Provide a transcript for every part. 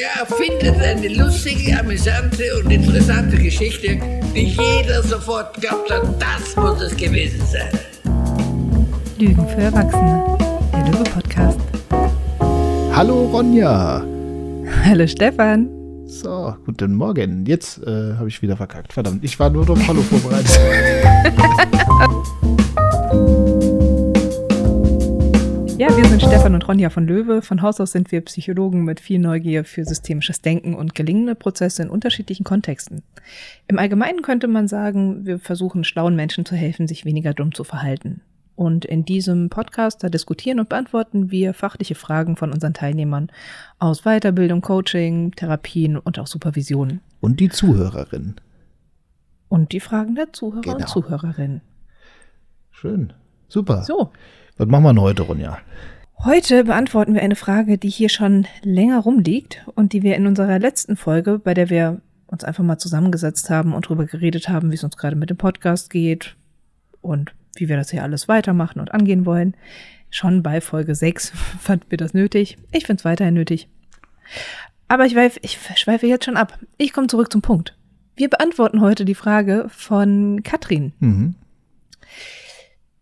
Der erfindet eine lustige, amüsante und interessante Geschichte, die jeder sofort glaubt hat, das muss es gewesen sein. Lügen für Erwachsene, der Löwe-Podcast. Hallo Ronja. Hallo Stefan. So, guten Morgen. Jetzt äh, habe ich wieder verkackt. Verdammt, ich war nur auf Hallo vorbereitet. Stefan und Ronja von Löwe. Von Haus aus sind wir Psychologen mit viel Neugier für systemisches Denken und gelingende Prozesse in unterschiedlichen Kontexten. Im Allgemeinen könnte man sagen, wir versuchen schlauen Menschen zu helfen, sich weniger dumm zu verhalten. Und in diesem Podcast, da diskutieren und beantworten wir fachliche Fragen von unseren Teilnehmern aus Weiterbildung, Coaching, Therapien und auch Supervisionen. Und die Zuhörerin. Und die Fragen der Zuhörer Genau. und Zuhörerinnen. Schön. Super. So, Was machen wir denn heute, Ronja? Heute beantworten wir eine Frage, die hier schon länger rumliegt und die wir in unserer letzten Folge, bei der wir uns einfach mal zusammengesetzt haben und drüber geredet haben, wie es uns gerade mit dem Podcast geht und wie wir das hier alles weitermachen und angehen wollen. Schon bei Folge 6 fanden wir das nötig. Ich finde es weiterhin nötig. Aber ich, weif, ich schweife jetzt schon ab. Ich komme zurück zum Punkt. Wir beantworten heute die Frage von Katrin. Mhm.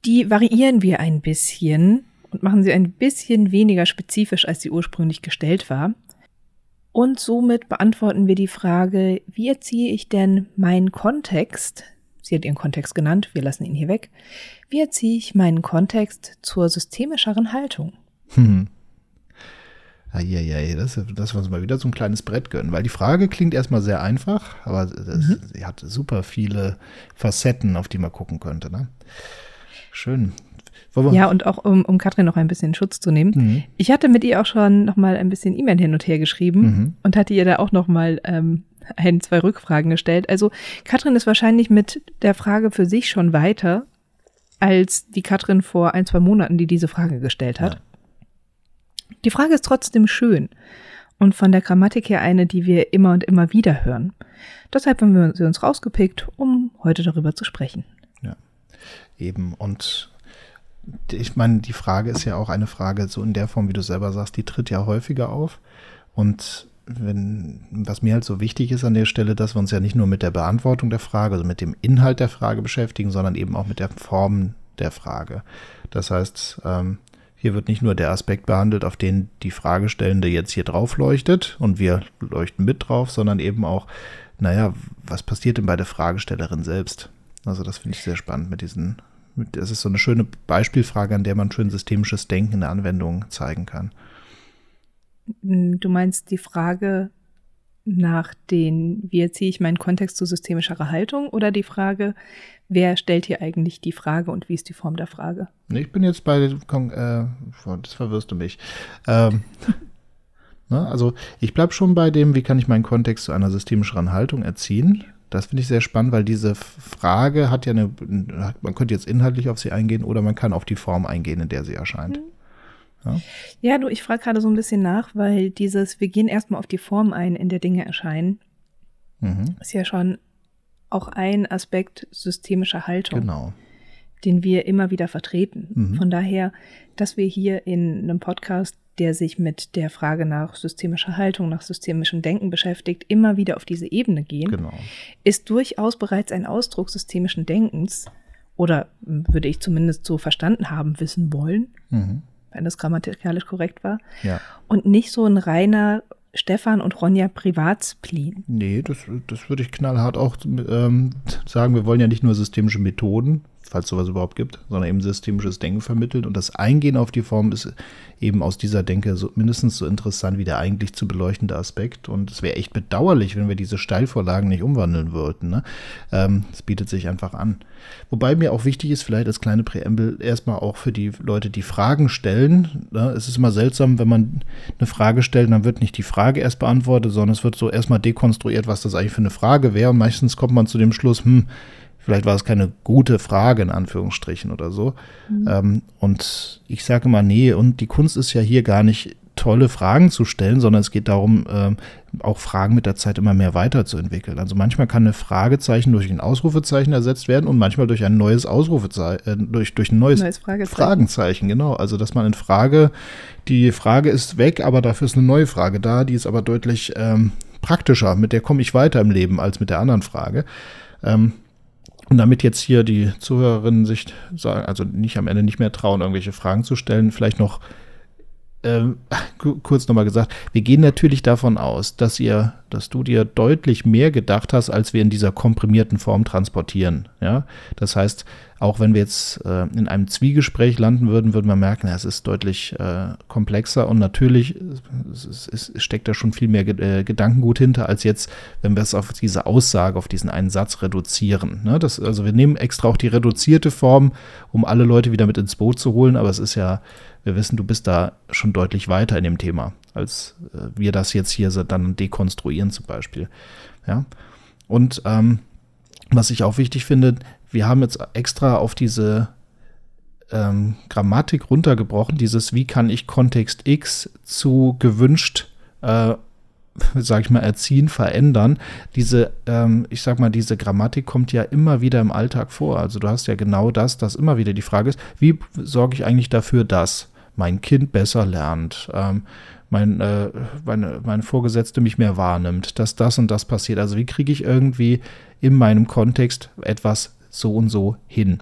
Die variieren wir ein bisschen und machen sie ein bisschen weniger spezifisch, als sie ursprünglich gestellt war. Und somit beantworten wir die Frage, wie erziehe ich denn meinen Kontext, sie hat ihren Kontext genannt, wir lassen ihn hier weg, wie erziehe ich meinen Kontext zur systemischeren Haltung? Hm. Eieiei, das, das wir uns mal wieder so ein kleines Brett gönnen. Weil die Frage klingt erstmal sehr einfach, aber das, sie hat super viele Facetten, auf die man gucken könnte. Ne? Schön. Wir- Ja, und auch um, um Katrin noch ein bisschen Schutz zu nehmen. Mhm. Ich hatte mit ihr auch schon noch mal ein bisschen E-Mail hin und her geschrieben Mhm. und hatte ihr da auch noch mal ähm, ein, zwei Rückfragen gestellt. Also Katrin ist wahrscheinlich mit der Frage für sich schon weiter als die Katrin vor ein, zwei Monaten, die diese Frage gestellt hat. Ja. Die Frage ist trotzdem schön und von der Grammatik her eine, die wir immer und immer wieder hören. Deshalb haben wir sie uns rausgepickt, um heute darüber zu sprechen. Eben. Und ich meine, die Frage ist ja auch eine Frage, so in der Form, wie du selber sagst, die tritt ja häufiger auf. Und wenn, was mir halt so wichtig ist an der Stelle, dass wir uns ja nicht nur mit der Beantwortung der Frage, also mit dem Inhalt der Frage beschäftigen, sondern eben auch mit der Form der Frage. Das heißt, ähm, hier wird nicht nur der Aspekt behandelt, auf den die Fragestellende jetzt hier drauf leuchtet und wir leuchten mit drauf, sondern eben auch, naja, was passiert denn bei der Fragestellerin selbst? Also das finde ich sehr spannend mit diesen, das ist so eine schöne Beispielfrage, an der man schön systemisches Denken in der Anwendung zeigen kann. Du meinst die Frage nach den, wie erziehe ich meinen Kontext zu systemischerer Haltung oder die Frage, wer stellt hier eigentlich die Frage und wie ist die Form der Frage? Ich bin jetzt bei, äh, das verwirrst du mich. Ähm, ne, also ich bleibe schon bei dem, wie kann ich meinen Kontext zu einer systemischeren Haltung erziehen. Das finde ich sehr spannend, weil diese Frage hat ja eine, man könnte jetzt inhaltlich auf sie eingehen oder man kann auf die Form eingehen, in der sie erscheint. Ja, du, ich frage gerade so ein bisschen nach, weil dieses, wir gehen erstmal auf die Form ein, in der Dinge erscheinen, Mhm, ist ja schon auch ein Aspekt systemischer Haltung. genau. den wir immer wieder vertreten. Mhm. Von daher, dass wir hier in einem Podcast, der sich mit der Frage nach systemischer Haltung, nach systemischem Denken beschäftigt, immer wieder auf diese Ebene gehen, Genau. ist durchaus bereits ein Ausdruck systemischen Denkens oder m, würde ich zumindest so verstanden haben, wissen wollen, Mhm. wenn das grammatikalisch korrekt war, Ja. und nicht so ein reiner Stefan und Ronja Privatspleen. Nee, das, das würde ich knallhart auch ähm, sagen. Wir wollen ja nicht nur systemische Methoden, falls sowas überhaupt gibt, sondern eben systemisches Denken vermitteln. Und das Eingehen auf die Form ist eben aus dieser Denke so, mindestens so interessant wie der eigentlich zu beleuchtende Aspekt. Und es wäre echt bedauerlich, wenn wir diese Steilvorlagen nicht umwandeln würden. Ne? Ähm, es bietet sich einfach an. Wobei mir auch wichtig ist, vielleicht als kleine Präambel, erstmal auch für die Leute, die Fragen stellen. Ne? Es ist immer seltsam, wenn man eine Frage stellt, dann wird nicht die Frage erst beantwortet, sondern es wird so erstmal dekonstruiert, was das eigentlich für eine Frage wäre. Und meistens kommt man zu dem Schluss, hm, vielleicht war es keine gute Frage in Anführungsstrichen oder so. Ähm, und ich sage immer, nee, und die Kunst ist ja hier gar nicht tolle Fragen zu stellen, sondern es geht darum, ähm, auch Fragen mit der Zeit immer mehr weiterzuentwickeln. Also manchmal kann eine Fragezeichen durch ein Ausrufezeichen ersetzt werden und manchmal durch ein neues Ausrufezeichen, äh, durch, durch ein neues, neues Fragezeichen. Fragezeichen, genau. Also dass man in Frage, die Frage ist weg, aber dafür ist eine neue Frage da, die ist aber deutlich ähm, praktischer, mit der komme ich weiter im Leben als mit der anderen Frage. Ähm, und damit jetzt hier die Zuhörerinnen sich also nicht am Ende nicht mehr trauen, irgendwelche Fragen zu stellen, vielleicht noch ähm, kurz nochmal gesagt, wir gehen natürlich davon aus, dass ihr, dass du dir deutlich mehr gedacht hast, als wir in dieser komprimierten Form transportieren. Ja, das heißt, auch wenn wir jetzt äh, in einem Zwiegespräch landen würden, würden wir merken, ja, es ist deutlich äh, komplexer und natürlich es, es, es steckt da schon viel mehr äh, Gedankengut hinter, als jetzt, wenn wir es auf diese Aussage, auf diesen einen Satz reduzieren. Ne? Das, also wir nehmen extra auch die reduzierte Form, um alle Leute wieder mit ins Boot zu holen, aber es ist ja wir wissen, du bist da schon deutlich weiter in dem Thema, als äh, wir das jetzt hier dann dekonstruieren zum Beispiel. Ja. Und ähm, was ich auch wichtig finde, wir haben jetzt extra auf diese ähm, Grammatik runtergebrochen, dieses wie kann ich Kontext X zu gewünscht äh, sag ich mal, erziehen, verändern. Diese, ähm, ich sag mal, diese Grammatik kommt ja immer wieder im Alltag vor. Also du hast ja genau das, dass immer wieder die Frage ist, wie sorge ich eigentlich dafür, dass mein Kind besser lernt, ähm, mein, äh, meine, meine Vorgesetzte mich mehr wahrnimmt, dass das und das passiert. Also wie kriege ich irgendwie in meinem Kontext etwas so und so hin.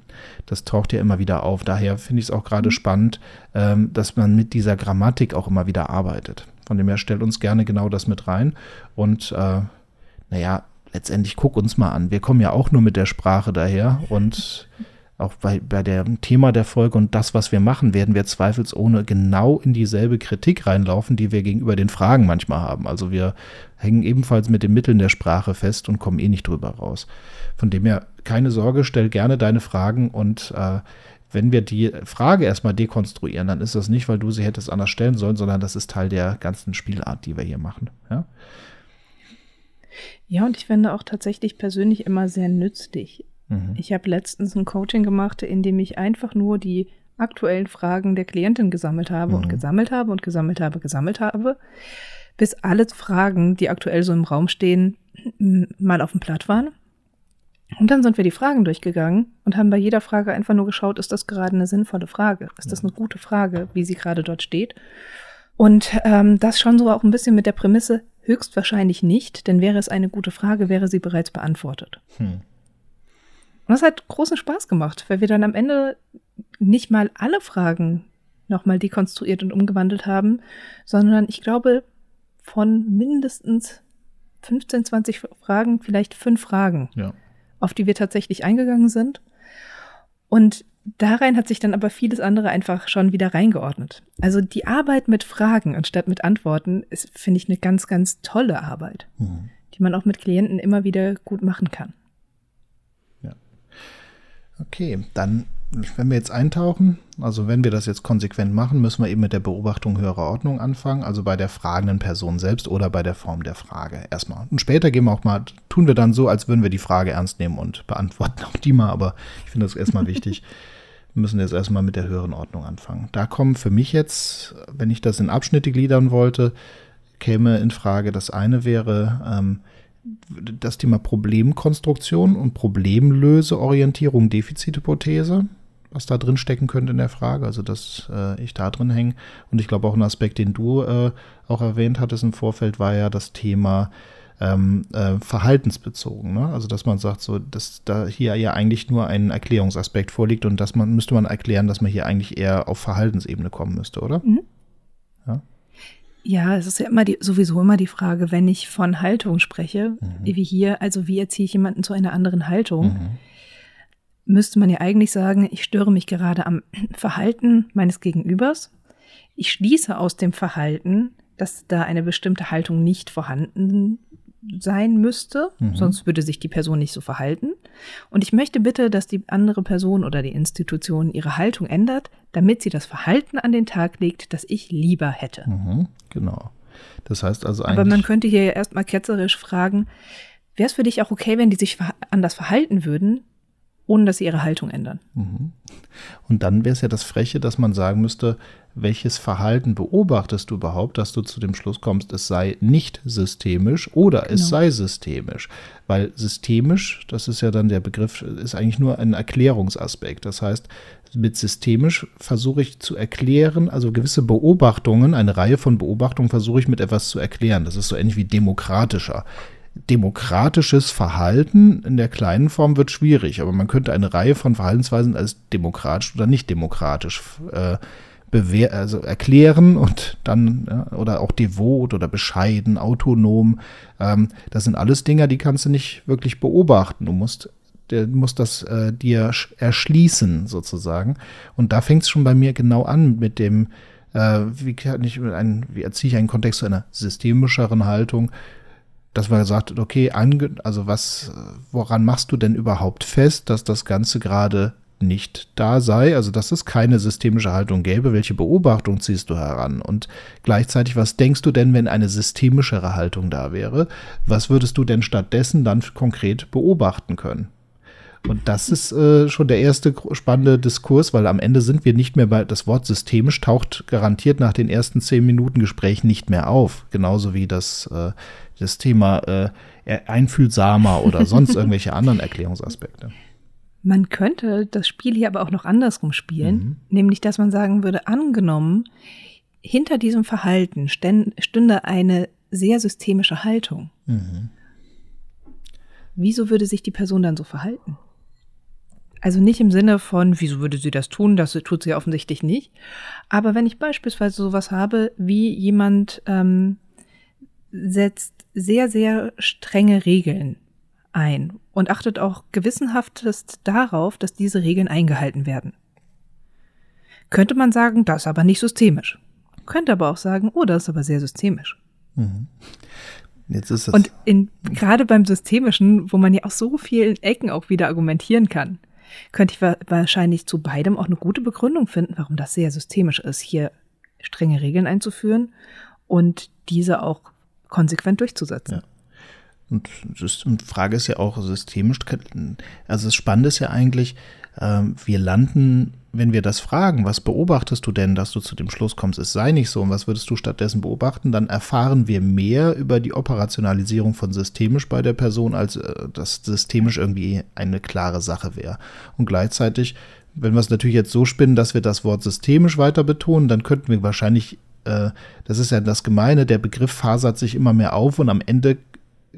Das taucht ja immer wieder auf. Daher finde ich es auch gerade mhm. spannend, ähm, dass man mit dieser Grammatik auch immer wieder arbeitet. Von dem her stellt uns gerne genau das mit rein. Und äh, naja, letztendlich guck uns mal an. Wir kommen ja auch nur mit der Sprache daher und auch bei, bei dem Thema der Folge und das, was wir machen, werden wir zweifelsohne genau in dieselbe Kritik reinlaufen, die wir gegenüber den Fragen manchmal haben. Also wir hängen ebenfalls mit den Mitteln der Sprache fest und kommen eh nicht drüber raus. Von dem her, keine Sorge, stell gerne deine Fragen und äh, wenn wir die Frage erstmal dekonstruieren, dann ist das nicht, weil du sie hättest anders stellen sollen, sondern das ist Teil der ganzen Spielart, die wir hier machen. Ja, ja und ich finde auch tatsächlich persönlich immer sehr nützlich. Mhm. Ich habe letztens ein Coaching gemacht, in dem ich einfach nur die aktuellen Fragen der Klientin gesammelt habe mhm. und gesammelt habe und gesammelt habe, gesammelt habe, bis alle Fragen, die aktuell so im Raum stehen, mal auf dem Blatt waren und dann sind wir die Fragen durchgegangen und haben bei jeder Frage einfach nur geschaut, ist das gerade eine sinnvolle Frage? Ist das eine gute Frage, wie sie gerade dort steht? Und ähm, das schon so auch ein bisschen mit der Prämisse, höchstwahrscheinlich nicht, denn wäre es eine gute Frage, wäre sie bereits beantwortet. Hm. Und das hat großen Spaß gemacht, weil wir dann am Ende nicht mal alle Fragen nochmal dekonstruiert und umgewandelt haben, sondern ich glaube von mindestens 15, 20 Fragen, vielleicht fünf Fragen. Ja auf die wir tatsächlich eingegangen sind. Und darein hat sich dann aber vieles andere einfach schon wieder reingeordnet. Also die Arbeit mit Fragen anstatt mit Antworten ist, finde ich, eine ganz, ganz tolle Arbeit, mhm. die man auch mit Klienten immer wieder gut machen kann. Ja. Okay, dann wenn wir jetzt eintauchen, also wenn wir das jetzt konsequent machen, müssen wir eben mit der Beobachtung höherer Ordnung anfangen, also bei der fragenden Person selbst oder bei der Form der Frage erstmal. Und später gehen wir auch mal, tun wir dann so, als würden wir die Frage ernst nehmen und beantworten auch die mal, aber ich finde das erstmal wichtig. Wir müssen jetzt erstmal mit der höheren Ordnung anfangen. Da kommen für mich jetzt, wenn ich das in Abschnitte gliedern wollte, käme in Frage, das eine wäre, ähm, das Thema Problemkonstruktion und Problemlöseorientierung, Defizithypothese, was da drin stecken könnte in der Frage, also dass äh, ich da drin hänge. Und ich glaube auch ein Aspekt, den du äh, auch erwähnt hattest im Vorfeld, war ja das Thema ähm, äh, verhaltensbezogen. Ne? Also dass man sagt, so, dass da hier ja eigentlich nur ein Erklärungsaspekt vorliegt und dass man müsste man erklären, dass man hier eigentlich eher auf Verhaltensebene kommen müsste, oder? Mhm. Ja. Ja, es ist ja immer die, sowieso immer die Frage, wenn ich von Haltung spreche, mhm. wie hier, also wie erziehe ich jemanden zu einer anderen Haltung, mhm. Müsste man ja eigentlich sagen, ich störe mich gerade am Verhalten meines Gegenübers. Ich schließe aus dem Verhalten, dass da eine bestimmte Haltung nicht vorhanden sein müsste, mhm. sonst würde sich die Person nicht so verhalten. Und ich möchte bitte, dass die andere Person oder die Institution ihre Haltung ändert, damit sie das Verhalten an den Tag legt, das ich lieber hätte. Mhm, genau. Das heißt also eigentlich. Aber man könnte hier ja erstmal ketzerisch fragen, wäre es für dich auch okay, wenn die sich anders verhalten würden, ohne dass sie ihre Haltung ändern? Mhm. Und dann wäre es ja das Freche, dass man sagen müsste, welches Verhalten beobachtest du überhaupt, dass du zu dem Schluss kommst, es sei nicht systemisch oder genau. es sei systemisch. Weil systemisch, das ist ja dann der Begriff, ist eigentlich nur ein Erklärungsaspekt. Das heißt, mit systemisch versuche ich zu erklären, also gewisse Beobachtungen, eine Reihe von Beobachtungen versuche ich mit etwas zu erklären. Das ist so ähnlich wie demokratischer demokratisches Verhalten in der kleinen Form wird schwierig, aber man könnte eine Reihe von Verhaltensweisen als demokratisch oder nicht demokratisch äh, also erklären und dann oder auch devot oder bescheiden, autonom. Ähm, das sind alles Dinge, die kannst du nicht wirklich beobachten. Du musst der muss das äh, dir erschließen sozusagen. Und da fängt es schon bei mir genau an mit dem, äh, wie kann ich ein, wie erziehe ich einen Kontext zu einer systemischeren Haltung, dass man sagt, okay, also was, woran machst du denn überhaupt fest, dass das Ganze gerade nicht da sei, also dass es keine systemische Haltung gäbe, welche Beobachtung ziehst du heran? Und gleichzeitig, was denkst du denn, wenn eine systemischere Haltung da wäre? Was würdest du denn stattdessen dann konkret beobachten können? Und das ist äh, schon der erste spannende Diskurs, weil am Ende sind wir nicht mehr bei, das Wort systemisch taucht garantiert nach den ersten zehn Minuten Gespräch nicht mehr auf. Genauso wie das, äh, das Thema äh, einfühlsamer oder sonst irgendwelche anderen Erklärungsaspekte. Man könnte das Spiel hier aber auch noch andersrum spielen, mhm. nämlich dass man sagen würde, angenommen, hinter diesem Verhalten stünde eine sehr systemische Haltung. Mhm. Wieso würde sich die Person dann so verhalten? Also nicht im Sinne von, wieso würde sie das tun? Das tut sie offensichtlich nicht. Aber wenn ich beispielsweise sowas habe, wie jemand ähm, setzt sehr, sehr strenge Regeln ein und achtet auch gewissenhaftest darauf, dass diese Regeln eingehalten werden. Könnte man sagen, das ist aber nicht systemisch. Könnte aber auch sagen, oh, das ist aber sehr systemisch. Mhm. Jetzt ist es. Und in, gerade beim Systemischen, wo man ja aus so vielen Ecken auch wieder argumentieren kann, könnte ich wahrscheinlich zu beidem auch eine gute Begründung finden, warum das sehr systemisch ist, hier strenge Regeln einzuführen und diese auch konsequent durchzusetzen. Ja. Und die Frage ist ja auch systemisch, also das Spannende ist ja eigentlich, ähm, wir landen, wenn wir das fragen, was beobachtest du denn, dass du zu dem Schluss kommst, es sei nicht so und was würdest du stattdessen beobachten, dann erfahren wir mehr über die Operationalisierung von systemisch bei der Person, als äh, dass systemisch irgendwie eine klare Sache wäre. Und gleichzeitig, wenn wir es natürlich jetzt so spinnen, dass wir das Wort systemisch weiter betonen, dann könnten wir wahrscheinlich äh, das ist ja das Gemeine, der Begriff fasert sich immer mehr auf und am Ende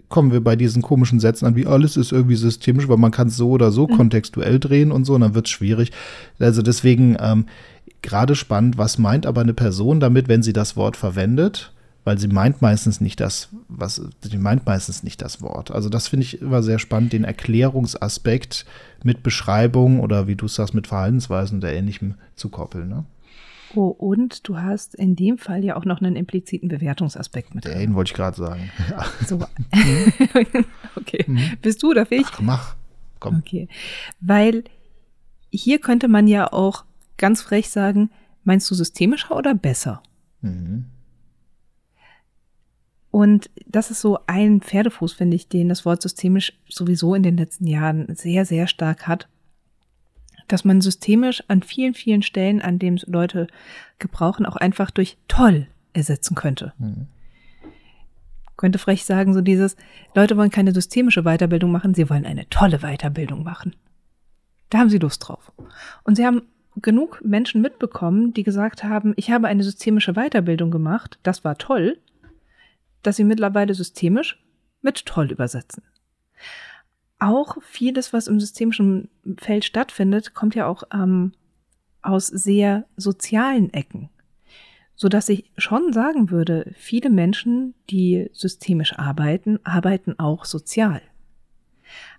kommen wir bei diesen komischen Sätzen an, wie alles ist irgendwie systemisch, weil man kann es so oder so mhm. kontextuell drehen und so, und dann wird es schwierig. Also deswegen ähm, gerade spannend, was meint aber eine Person damit, wenn sie das Wort verwendet? Weil sie meint meistens nicht das, was, sie meint meistens nicht das Wort. Also das finde ich immer sehr spannend, den Erklärungsaspekt mit Beschreibung oder wie du sagst, mit Verhaltensweisen oder ähnlichem zu koppeln. Ne? Oh, und du hast in dem Fall ja auch noch einen impliziten Bewertungsaspekt mit. Den wollte ich gerade sagen. So. okay. Mhm. Bist du oder ich? Ach, mach. Komm. Okay. Weil hier könnte man ja auch ganz frech sagen, meinst du systemischer oder besser? Mhm. Und das ist so ein Pferdefuß, finde ich, den das Wort systemisch sowieso in den letzten Jahren sehr, sehr stark hat dass man systemisch an vielen, vielen Stellen, an denen Leute gebrauchen, auch einfach durch toll ersetzen könnte. Mhm. Könnte frech sagen, so dieses, Leute wollen keine systemische Weiterbildung machen, sie wollen eine tolle Weiterbildung machen. Da haben sie Lust drauf. Und sie haben genug Menschen mitbekommen, die gesagt haben, ich habe eine systemische Weiterbildung gemacht, das war toll, dass sie mittlerweile systemisch mit toll übersetzen auch vieles, was im systemischen Feld stattfindet, kommt ja auch ähm, aus sehr sozialen Ecken. So dass ich schon sagen würde, viele Menschen, die systemisch arbeiten, arbeiten auch sozial.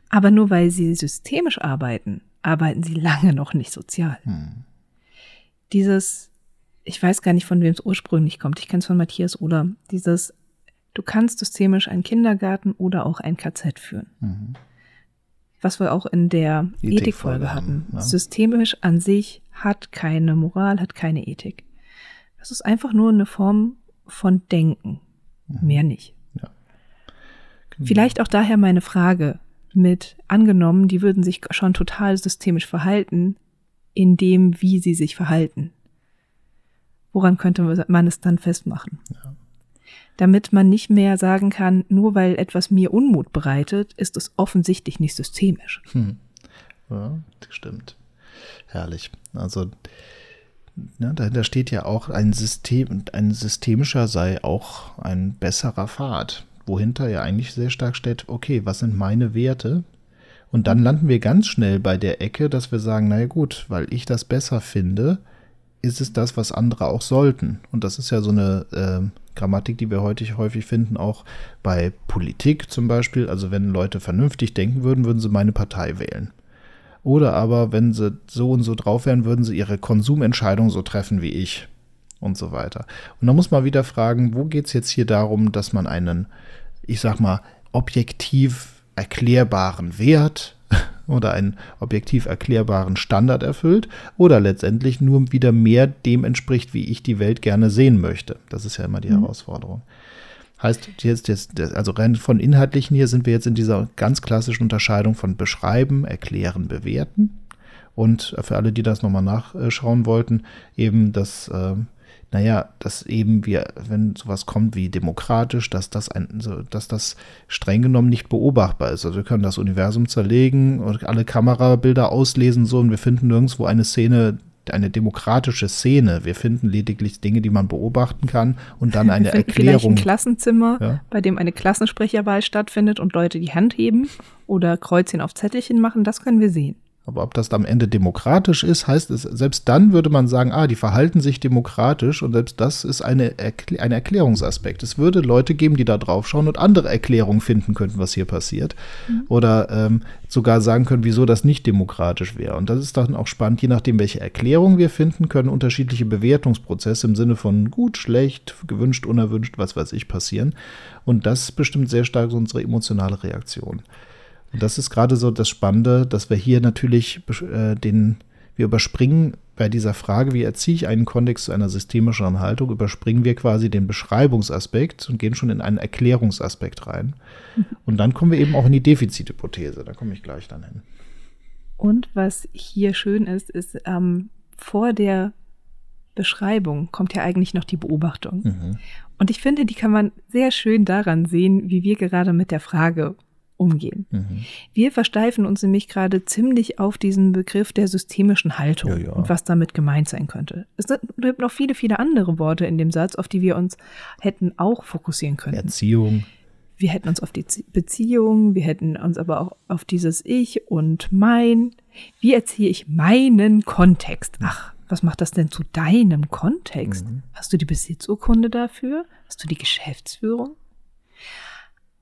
Aber nur weil sie systemisch arbeiten, arbeiten sie lange noch nicht sozial. Hm. Dieses, ich weiß gar nicht, von wem es ursprünglich kommt, ich kenne es von Matthias oder dieses, du kannst systemisch einen Kindergarten oder auch ein KZ führen. Mhm was wir auch in der Ethikfolge Ethik hatten. Ja. Systemisch an sich hat keine Moral, hat keine Ethik. Das ist einfach nur eine Form von Denken. Mhm. Mehr nicht. Ja. Genau. Vielleicht auch daher meine Frage mit angenommen, die würden sich schon total systemisch verhalten, in dem, wie sie sich verhalten. woran könnte man es dann festmachen? Ja. Damit man nicht mehr sagen kann, nur weil etwas mir Unmut bereitet, ist es offensichtlich nicht systemisch. Hm. Ja, stimmt. Herrlich. Also ja, dahinter steht ja auch ein System, ein systemischer sei auch ein besserer Pfad, wohinter ja eigentlich sehr stark steht, okay, was sind meine Werte? Und dann landen wir ganz schnell bei der Ecke, dass wir sagen, naja gut, weil ich das besser finde, ist es das, was andere auch sollten. Und das ist ja so eine äh, Grammatik, die wir heute häufig finden, auch bei Politik zum Beispiel. Also wenn Leute vernünftig denken würden, würden sie meine Partei wählen. Oder aber, wenn sie so und so drauf wären, würden sie ihre Konsumentscheidung so treffen wie ich und so weiter. Und da muss man wieder fragen, wo geht es jetzt hier darum, dass man einen, ich sag mal, objektiv erklärbaren Wert oder einen objektiv erklärbaren Standard erfüllt oder letztendlich nur wieder mehr dem entspricht, wie ich die Welt gerne sehen möchte. Das ist ja immer die mhm. Herausforderung. Heißt jetzt, jetzt, also rein von inhaltlichen hier sind wir jetzt in dieser ganz klassischen Unterscheidung von beschreiben, erklären, bewerten. Und für alle, die das nochmal nachschauen wollten, eben das, äh, naja, dass eben wir, wenn sowas kommt wie demokratisch, dass das ein, dass das streng genommen nicht beobachtbar ist. Also wir können das Universum zerlegen und alle Kamerabilder auslesen so und wir finden nirgendwo eine Szene, eine demokratische Szene. Wir finden lediglich Dinge, die man beobachten kann und dann eine Wir Erklärung. ein Klassenzimmer, ja? bei dem eine Klassensprecherwahl stattfindet und Leute die Hand heben oder Kreuzchen auf Zettelchen machen, das können wir sehen. Aber ob das am Ende demokratisch ist, heißt es, selbst dann würde man sagen, ah, die verhalten sich demokratisch und selbst das ist eine Erkl ein Erklärungsaspekt. Es würde Leute geben, die da drauf schauen und andere Erklärungen finden könnten, was hier passiert. Mhm. Oder ähm, sogar sagen können, wieso das nicht demokratisch wäre. Und das ist dann auch spannend, je nachdem, welche Erklärung wir finden, können unterschiedliche Bewertungsprozesse im Sinne von gut, schlecht, gewünscht, unerwünscht, was weiß ich, passieren. Und das bestimmt sehr stark unsere emotionale Reaktion. Und das ist gerade so das Spannende, dass wir hier natürlich äh, den, wir überspringen bei dieser Frage, wie erziehe ich einen Kontext zu einer systemischeren Haltung, überspringen wir quasi den Beschreibungsaspekt und gehen schon in einen Erklärungsaspekt rein. Mhm. Und dann kommen wir eben auch in die Defizithypothese. Da komme ich gleich dann hin. Und was hier schön ist, ist ähm, vor der Beschreibung kommt ja eigentlich noch die Beobachtung. Mhm. Und ich finde, die kann man sehr schön daran sehen, wie wir gerade mit der Frage umgehen. Mhm. Wir versteifen uns nämlich gerade ziemlich auf diesen Begriff der systemischen Haltung ja, ja. und was damit gemeint sein könnte. Es gibt noch viele, viele andere Worte in dem Satz, auf die wir uns hätten auch fokussieren können. Erziehung. Wir hätten uns auf die Beziehung, wir hätten uns aber auch auf dieses Ich und mein. Wie erziehe ich meinen Kontext? Ach, was macht das denn zu deinem Kontext? Mhm. Hast du die Besitzurkunde dafür? Hast du die Geschäftsführung?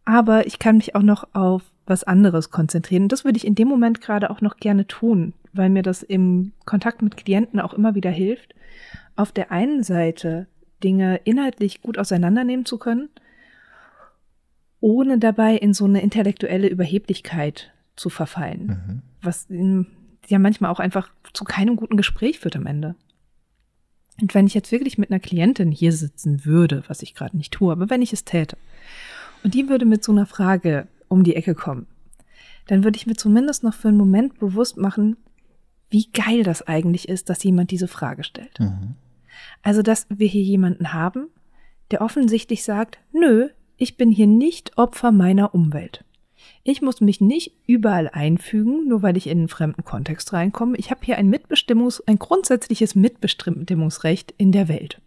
Aber ich kann mich auch noch auf was anderes konzentrieren. Und das würde ich in dem Moment gerade auch noch gerne tun, weil mir das im Kontakt mit Klienten auch immer wieder hilft, auf der einen Seite Dinge inhaltlich gut auseinandernehmen zu können, ohne dabei in so eine intellektuelle Überheblichkeit zu verfallen, mhm. was in, ja manchmal auch einfach zu keinem guten Gespräch führt am Ende. Und wenn ich jetzt wirklich mit einer Klientin hier sitzen würde, was ich gerade nicht tue, aber wenn ich es täte, und die würde mit so einer Frage um die Ecke kommen, dann würde ich mir zumindest noch für einen Moment bewusst machen, wie geil das eigentlich ist, dass jemand diese Frage stellt. Mhm. Also, dass wir hier jemanden haben, der offensichtlich sagt, nö, ich bin hier nicht Opfer meiner Umwelt. Ich muss mich nicht überall einfügen, nur weil ich in einen fremden Kontext reinkomme. Ich habe hier ein Mitbestimmungs-, ein grundsätzliches Mitbestimmungsrecht in der Welt.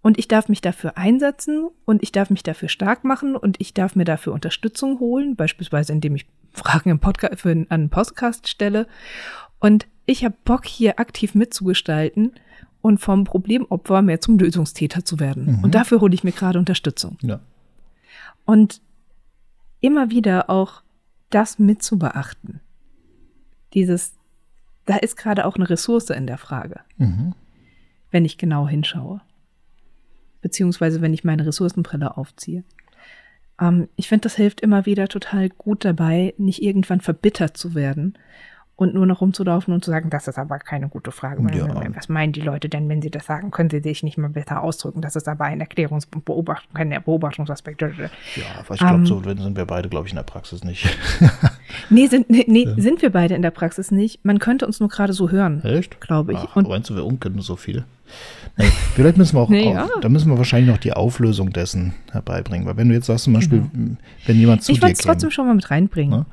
Und ich darf mich dafür einsetzen und ich darf mich dafür stark machen und ich darf mir dafür Unterstützung holen, beispielsweise indem ich Fragen im Podcast für einen Podcast stelle. Und ich habe Bock, hier aktiv mitzugestalten und vom Problemopfer mehr zum Lösungstäter zu werden. Mhm. Und dafür hole ich mir gerade Unterstützung. Ja. Und immer wieder auch das mitzubeachten. Dieses, da ist gerade auch eine Ressource in der Frage, mhm. wenn ich genau hinschaue beziehungsweise wenn ich meine Ressourcenbrille aufziehe. Ähm, ich finde, das hilft immer wieder total gut dabei, nicht irgendwann verbittert zu werden und nur noch rumzulaufen und zu sagen, das ist aber keine gute Frage. Ja. Was meinen die Leute denn, wenn sie das sagen? Können sie sich nicht mal besser ausdrücken? Das ist aber ein Erklärungs- und Beobachtung, kein Beobachtungsaspekt. Ja, aber ich glaube, ähm, so sind wir beide, glaube ich, in der Praxis nicht. nee, sind, nee, nee ja. sind wir beide in der Praxis nicht. Man könnte uns nur gerade so hören. Echt? Glaube ich. Ach, und meinst du, wir unken so viel? Nee, vielleicht müssen wir auch, Nee, auch ja. da müssen wir wahrscheinlich noch die Auflösung dessen herbeibringen. Weil wenn du jetzt sagst zum Beispiel, wenn jemand zu Genau. Ich dir wollte es käme, trotzdem schon mal mit reinbringen. Ne?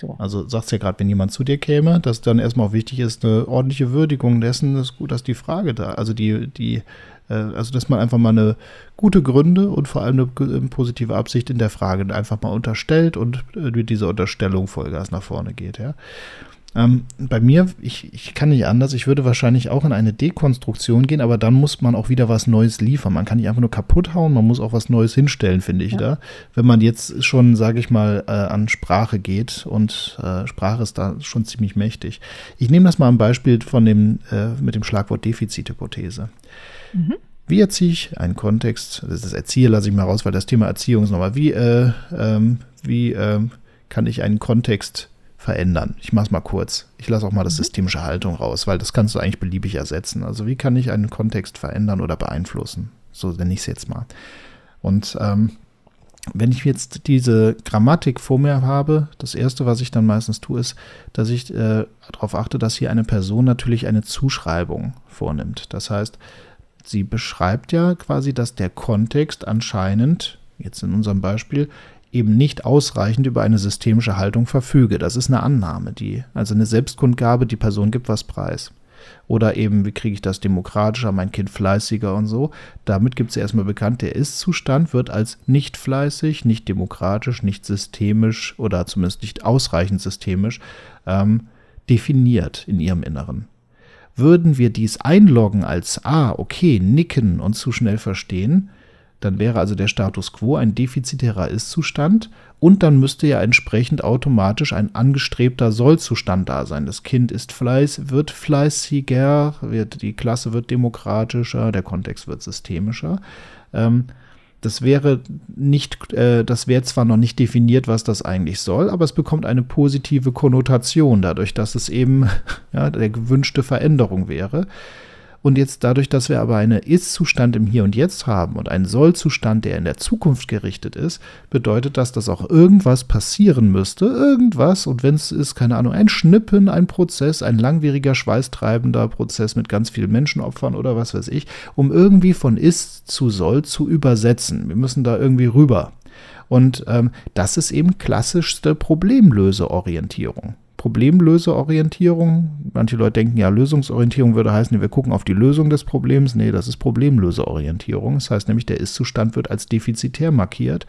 So. also sagst ja gerade, wenn jemand zu dir käme, dass dann erstmal auch wichtig ist, eine ordentliche Würdigung dessen, ist gut, dass die Frage da, also die, die, äh, also dass man einfach mal eine gute Gründe und vor allem eine g- positive Absicht in der Frage einfach mal unterstellt und äh, mit dieser Unterstellung Vollgas nach vorne geht, ja. Ähm, bei mir, ich, ich kann nicht anders, ich würde wahrscheinlich auch in eine Dekonstruktion gehen, aber dann muss man auch wieder was Neues liefern. Man kann nicht einfach nur kaputt hauen, man muss auch was Neues hinstellen, finde ich da. Wenn man jetzt schon, sage ich mal, äh, an Sprache geht und äh, Sprache ist da schon ziemlich mächtig. Ich nehme das mal ein Beispiel von dem, äh, mit dem Schlagwort Defizithypothese. Wie erziehe ich einen Kontext? Das Erziehe lasse ich mal raus, weil das Thema Erziehung ist nochmal. Wie, äh, ähm, wie ähm, kann ich einen Kontext verändern? Ich mache es mal kurz. Ich lasse auch mal das systemische Haltung raus, weil das kannst du eigentlich beliebig ersetzen. Also wie kann ich einen Kontext verändern oder beeinflussen? So nenne ich es jetzt mal. Und ähm, wenn ich jetzt diese Grammatik vor mir habe, das erste, was ich dann meistens tue, ist, dass ich äh, darauf achte, dass hier eine Person natürlich eine Zuschreibung vornimmt. Das heißt, sie beschreibt ja quasi, dass der Kontext anscheinend, jetzt in unserem Beispiel, eben nicht ausreichend über eine systemische Haltung verfüge. Das ist eine Annahme, die, also eine Selbstkundgabe, die Person gibt was preis. Oder eben, wie kriege ich das demokratischer, mein Kind fleißiger und so. Damit gibt es erstmal bekannt, der Ist-Zustand wird als nicht fleißig, nicht demokratisch, nicht systemisch oder zumindest nicht ausreichend systemisch ähm, definiert in ihrem Inneren. Würden wir dies einloggen als, ah, okay, nicken und zu schnell verstehen, dann wäre also der Status quo ein defizitärer Ist-Zustand und dann müsste ja entsprechend automatisch ein angestrebter Soll-Zustand da sein. Das Kind ist fleiß, wird fleißiger, wird, die Klasse wird demokratischer, der Kontext wird systemischer. Ähm, das wäre nicht, äh, das wäre zwar noch nicht definiert, was das eigentlich soll, aber es bekommt eine positive Konnotation dadurch, dass es eben ja, der gewünschte Veränderung wäre. Und jetzt dadurch, dass wir aber einen Ist-Zustand im Hier und Jetzt haben und einen Soll-Zustand, der in der Zukunft gerichtet ist, bedeutet das, dass auch irgendwas passieren müsste, irgendwas. Und wenn es ist, keine Ahnung, ein Schnippen, ein Prozess, ein langwieriger, schweißtreibender Prozess mit ganz vielen Menschenopfern oder was weiß ich, um irgendwie von Ist zu Soll zu übersetzen. Wir müssen da irgendwie rüber. Und ähm, das ist eben klassischste Problemlöseorientierung. Problemlöseorientierung. Manche Leute denken ja, Lösungsorientierung würde heißen, wir gucken auf die Lösung des Problems. Nee, das ist Problemlöseorientierung. Das heißt nämlich, der Ist-Zustand wird als defizitär markiert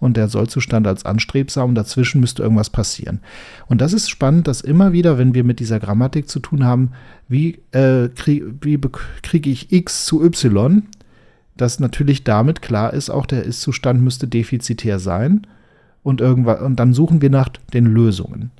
und der Soll-Zustand als anstrebsam dazwischen müsste irgendwas passieren. Und das ist spannend, dass immer wieder, wenn wir mit dieser Grammatik zu tun haben, wie, äh, krieg, wie kriege ich x zu y, dass natürlich damit klar ist, auch der Ist-Zustand müsste defizitär sein und irgendwann, und dann suchen wir nach den Lösungen.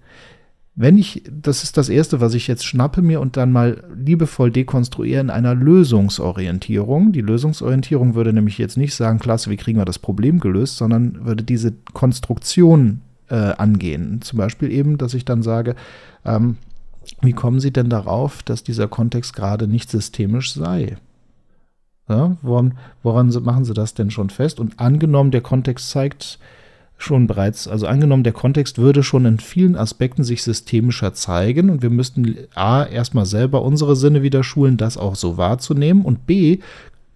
Wenn ich, das ist das Erste, was ich jetzt schnappe mir und dann mal liebevoll dekonstruiere in einer Lösungsorientierung. Die Lösungsorientierung würde nämlich jetzt nicht sagen, klasse, wie kriegen wir das Problem gelöst, sondern würde diese Konstruktion äh, angehen. Zum Beispiel eben, dass ich dann sage, ähm, wie kommen Sie denn darauf, dass dieser Kontext gerade nicht systemisch sei? Ja, woran, woran machen Sie das denn schon fest? Und angenommen, der Kontext zeigt, schon bereits, also angenommen, der Kontext würde schon in vielen Aspekten sich systemischer zeigen und wir müssten A, erstmal selber unsere Sinne wieder schulen, das auch so wahrzunehmen und B,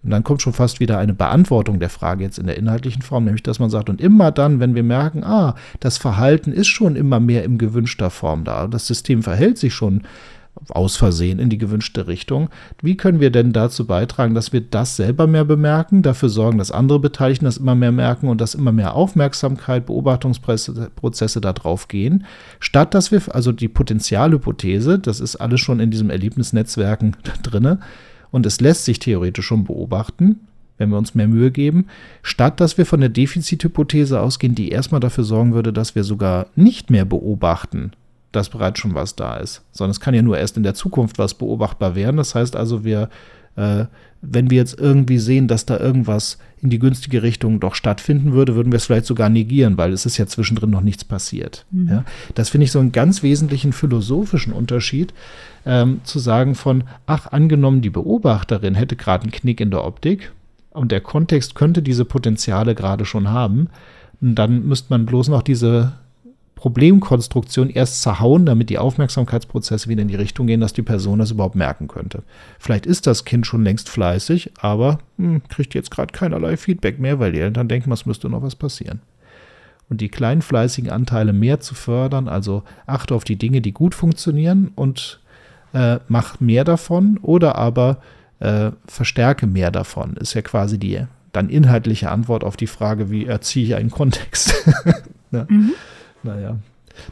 und dann kommt schon fast wieder eine Beantwortung der Frage jetzt in der inhaltlichen Form, nämlich dass man sagt, und immer dann, wenn wir merken, ah, das Verhalten ist schon immer mehr in gewünschter Form da, das System verhält sich schon aus Versehen in die gewünschte Richtung. Wie können wir denn dazu beitragen, dass wir das selber mehr bemerken, dafür sorgen, dass andere Beteiligten das immer mehr merken und dass immer mehr Aufmerksamkeit, Beobachtungsprozesse darauf gehen, statt dass wir, also die Potenzialhypothese, das ist alles schon in diesem Erlebnisnetzwerken drinne und es lässt sich theoretisch schon beobachten, wenn wir uns mehr Mühe geben, statt dass wir von der Defizithypothese ausgehen, die erstmal dafür sorgen würde, dass wir sogar nicht mehr beobachten, dass bereits schon was da ist, sondern es kann ja nur erst in der Zukunft was beobachtbar werden. Das heißt also, wir, äh, wenn wir jetzt irgendwie sehen, dass da irgendwas in die günstige Richtung doch stattfinden würde, würden wir es vielleicht sogar negieren, weil es ist ja zwischendrin noch nichts passiert. Mhm. Ja? Das finde ich so einen ganz wesentlichen philosophischen Unterschied, ähm, zu sagen von, ach, angenommen, die Beobachterin hätte gerade einen Knick in der Optik und der Kontext könnte diese Potenziale gerade schon haben, dann müsste man bloß noch diese Problemkonstruktion erst zerhauen, damit die Aufmerksamkeitsprozesse wieder in die Richtung gehen, dass die Person das überhaupt merken könnte. Vielleicht ist das Kind schon längst fleißig, aber hm, kriegt jetzt gerade keinerlei Feedback mehr, weil die Eltern denken, es müsste noch was passieren. Und die kleinen fleißigen Anteile mehr zu fördern, also achte auf die Dinge, die gut funktionieren und äh, mach mehr davon oder aber äh, verstärke mehr davon, ist ja quasi die dann inhaltliche Antwort auf die Frage, wie erziehe ich einen Kontext. ja. mhm. Naja.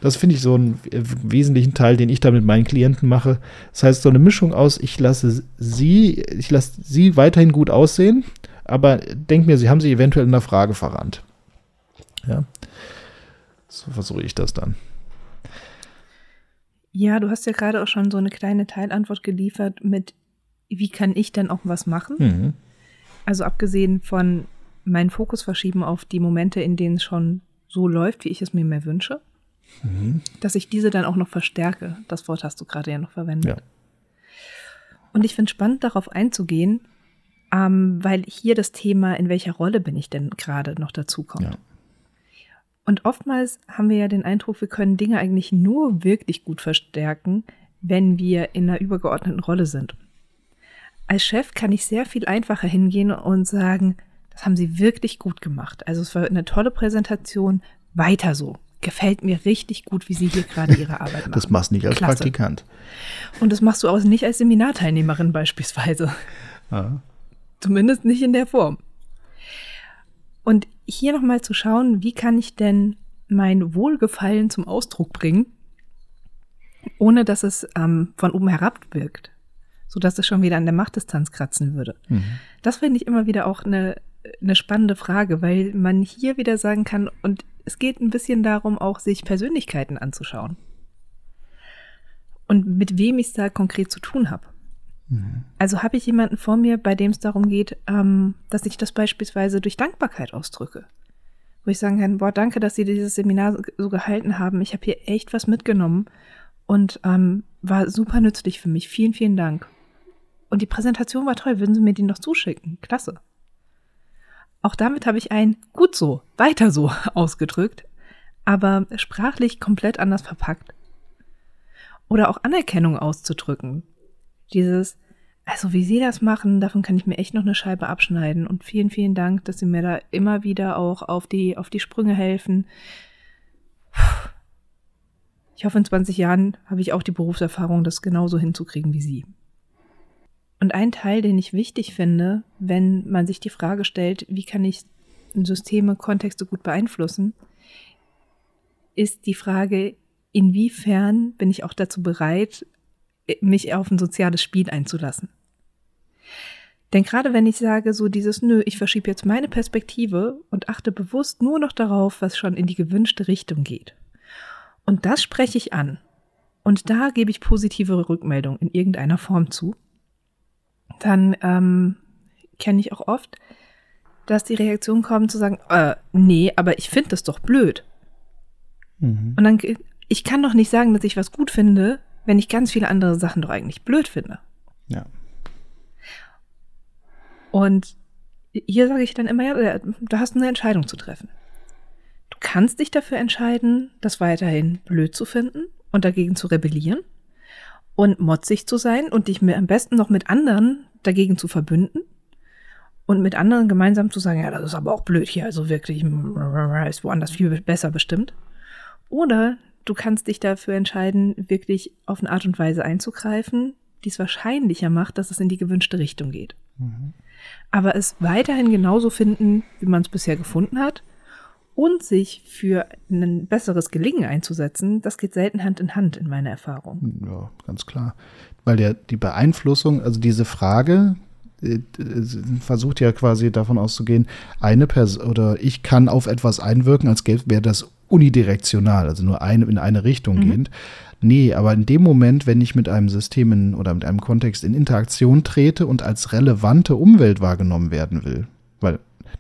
Das finde ich so einen wesentlichen Teil, den ich da mit meinen Klienten mache. Das heißt, so eine Mischung aus, ich lasse sie, ich lasse sie weiterhin gut aussehen, aber denk mir, sie haben sich eventuell in der Frage verrannt. Ja. So versuche ich das dann. Ja, du hast ja gerade auch schon so eine kleine Teilantwort geliefert mit, wie kann ich denn auch was machen? Mhm. Also abgesehen von meinen Fokus verschieben auf die Momente, in denen es schon so läuft, wie ich es mir mehr wünsche, mhm. dass ich diese dann auch noch verstärke. Das Wort hast du gerade ja noch verwendet. Ja. Und ich finde spannend, darauf einzugehen, ähm, weil hier das Thema, in welcher Rolle bin ich denn gerade noch dazu kommt. Ja. Und oftmals haben wir ja den Eindruck, wir können Dinge eigentlich nur wirklich gut verstärken, wenn wir in einer übergeordneten Rolle sind. Als Chef kann ich sehr viel einfacher hingehen und sagen, das haben sie wirklich gut gemacht. Also es war eine tolle Präsentation. Weiter so. Gefällt mir richtig gut, wie Sie hier gerade Ihre Arbeit machen. Das machst du nicht als Klasse. Praktikant. Und das machst du auch nicht als Seminarteilnehmerin beispielsweise. Ja. Zumindest nicht in der Form. Und hier nochmal zu schauen, wie kann ich denn mein Wohlgefallen zum Ausdruck bringen, ohne dass es ähm, von oben herab wirkt, sodass es schon wieder an der Machtdistanz kratzen würde. Mhm. Das finde ich immer wieder auch eine eine spannende Frage, weil man hier wieder sagen kann, und es geht ein bisschen darum, auch sich Persönlichkeiten anzuschauen. Und mit wem ich es da konkret zu tun habe. Mhm. Also habe ich jemanden vor mir, bei dem es darum geht, ähm, dass ich das beispielsweise durch Dankbarkeit ausdrücke. Wo ich sagen kann, boah, danke, dass Sie dieses Seminar so gehalten haben. Ich habe hier echt was mitgenommen und ähm, war super nützlich für mich. Vielen, vielen Dank. Und die Präsentation war toll. Würden Sie mir die noch zuschicken? Klasse. Auch damit habe ich ein gut so, weiter so ausgedrückt, aber sprachlich komplett anders verpackt. Oder auch Anerkennung auszudrücken. Dieses, also wie Sie das machen, davon kann ich mir echt noch eine Scheibe abschneiden. Und vielen, vielen Dank, dass Sie mir da immer wieder auch auf die, auf die Sprünge helfen. Ich hoffe, in 20 Jahren habe ich auch die Berufserfahrung, das genauso hinzukriegen wie Sie. Und ein Teil, den ich wichtig finde, wenn man sich die Frage stellt, wie kann ich Systeme, Kontexte gut beeinflussen, ist die Frage, inwiefern bin ich auch dazu bereit, mich auf ein soziales Spiel einzulassen. Denn gerade wenn ich sage, so dieses, nö, ich verschiebe jetzt meine Perspektive und achte bewusst nur noch darauf, was schon in die gewünschte Richtung geht. Und das spreche ich an. Und da gebe ich positive Rückmeldung in irgendeiner Form zu dann ähm, kenne ich auch oft, dass die Reaktion kommt zu sagen, äh, nee, aber ich finde das doch blöd. Mhm. Und dann, ich kann doch nicht sagen, dass ich was gut finde, wenn ich ganz viele andere Sachen doch eigentlich blöd finde. Ja. Und hier sage ich dann immer, ja, hast du eine Entscheidung zu treffen. Du kannst dich dafür entscheiden, das weiterhin blöd zu finden und dagegen zu rebellieren und motzig zu sein und dich am besten noch mit anderen dagegen zu verbünden und mit anderen gemeinsam zu sagen, ja, das ist aber auch blöd hier, also wirklich ist woanders viel besser bestimmt. Oder du kannst dich dafür entscheiden, wirklich auf eine Art und Weise einzugreifen, die es wahrscheinlicher macht, dass es in die gewünschte Richtung geht. Mhm. Aber es weiterhin genauso finden, wie man es bisher gefunden hat und sich für ein besseres Gelingen einzusetzen, das geht selten Hand in Hand in meiner Erfahrung. Ja, ganz klar. Weil der, die Beeinflussung, also diese Frage, äh, versucht ja quasi davon auszugehen, eine Person oder ich kann auf etwas einwirken, als wäre das unidirektional, also nur eine, in eine Richtung mhm. gehend. Nee, aber in dem Moment, wenn ich mit einem System in, oder mit einem Kontext in Interaktion trete und als relevante Umwelt wahrgenommen werden will,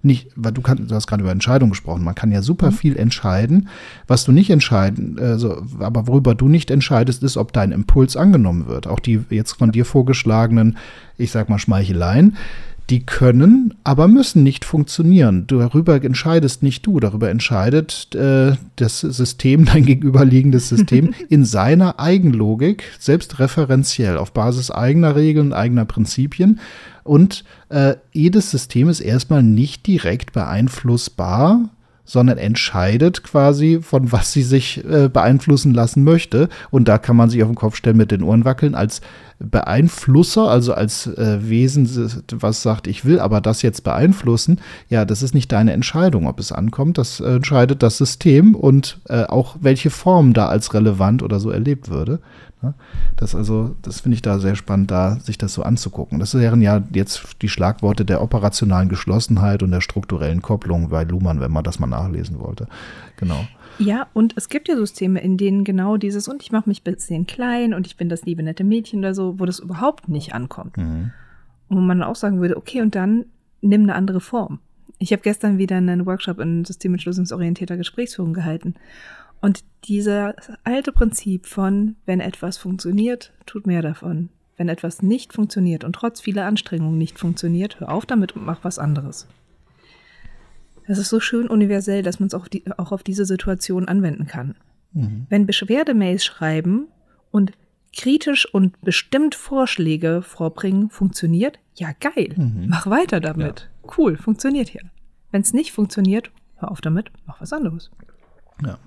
nicht, weil du, kannst, du hast gerade über Entscheidungen gesprochen. Man kann ja super mhm. viel entscheiden. Was du nicht entscheiden, also, aber worüber du nicht entscheidest, ist, ob dein Impuls angenommen wird. Auch die jetzt von dir vorgeschlagenen, ich sag mal, Schmeicheleien, Die können, aber müssen nicht funktionieren. Darüber entscheidest nicht du, darüber entscheidet äh, das System, dein gegenüberliegendes System, in seiner Eigenlogik, selbstreferenziell, auf Basis eigener Regeln, eigener Prinzipien. Und äh, jedes System ist erstmal nicht direkt beeinflussbar sondern entscheidet quasi, von was sie sich äh, beeinflussen lassen möchte. Und da kann man sich auf den Kopf stellen, mit den Ohren wackeln, als Beeinflusser, also als äh, Wesen, was sagt, ich will aber das jetzt beeinflussen, ja, das ist nicht deine Entscheidung, ob es ankommt. Das äh, entscheidet das System und äh, auch welche Form da als relevant oder so erlebt würde. Ne? Das also, das finde ich da sehr spannend, da sich das so anzugucken. Das wären ja jetzt die Schlagworte der operationalen Geschlossenheit und der strukturellen Kopplung bei Luhmann, wenn man das mal nachlesen wollte. Genau. Ja, und es gibt ja Systeme, in denen genau dieses, und ich mache mich ein bisschen klein und ich bin das liebe nette Mädchen oder so, wo das überhaupt nicht ankommt. Mhm. Und wo man auch sagen würde, okay, und dann nimm eine andere Form. Ich habe gestern wieder einen Workshop in systementschlüsselungsorientierter Gesprächsführung gehalten. Und dieses alte Prinzip von, wenn etwas funktioniert, tut mehr davon. Wenn etwas nicht funktioniert und trotz vieler Anstrengungen nicht funktioniert, hör auf damit und mach was anderes. Das ist so schön universell, dass man es auch, die, auch auf diese Situation anwenden kann. Mhm. Wenn Beschwerdemails schreiben und kritisch und bestimmt Vorschläge vorbringen, funktioniert, ja geil, mhm. mach weiter damit. Ja. Cool, funktioniert hier. Wenn es nicht funktioniert, hör auf damit, mach was anderes. Ja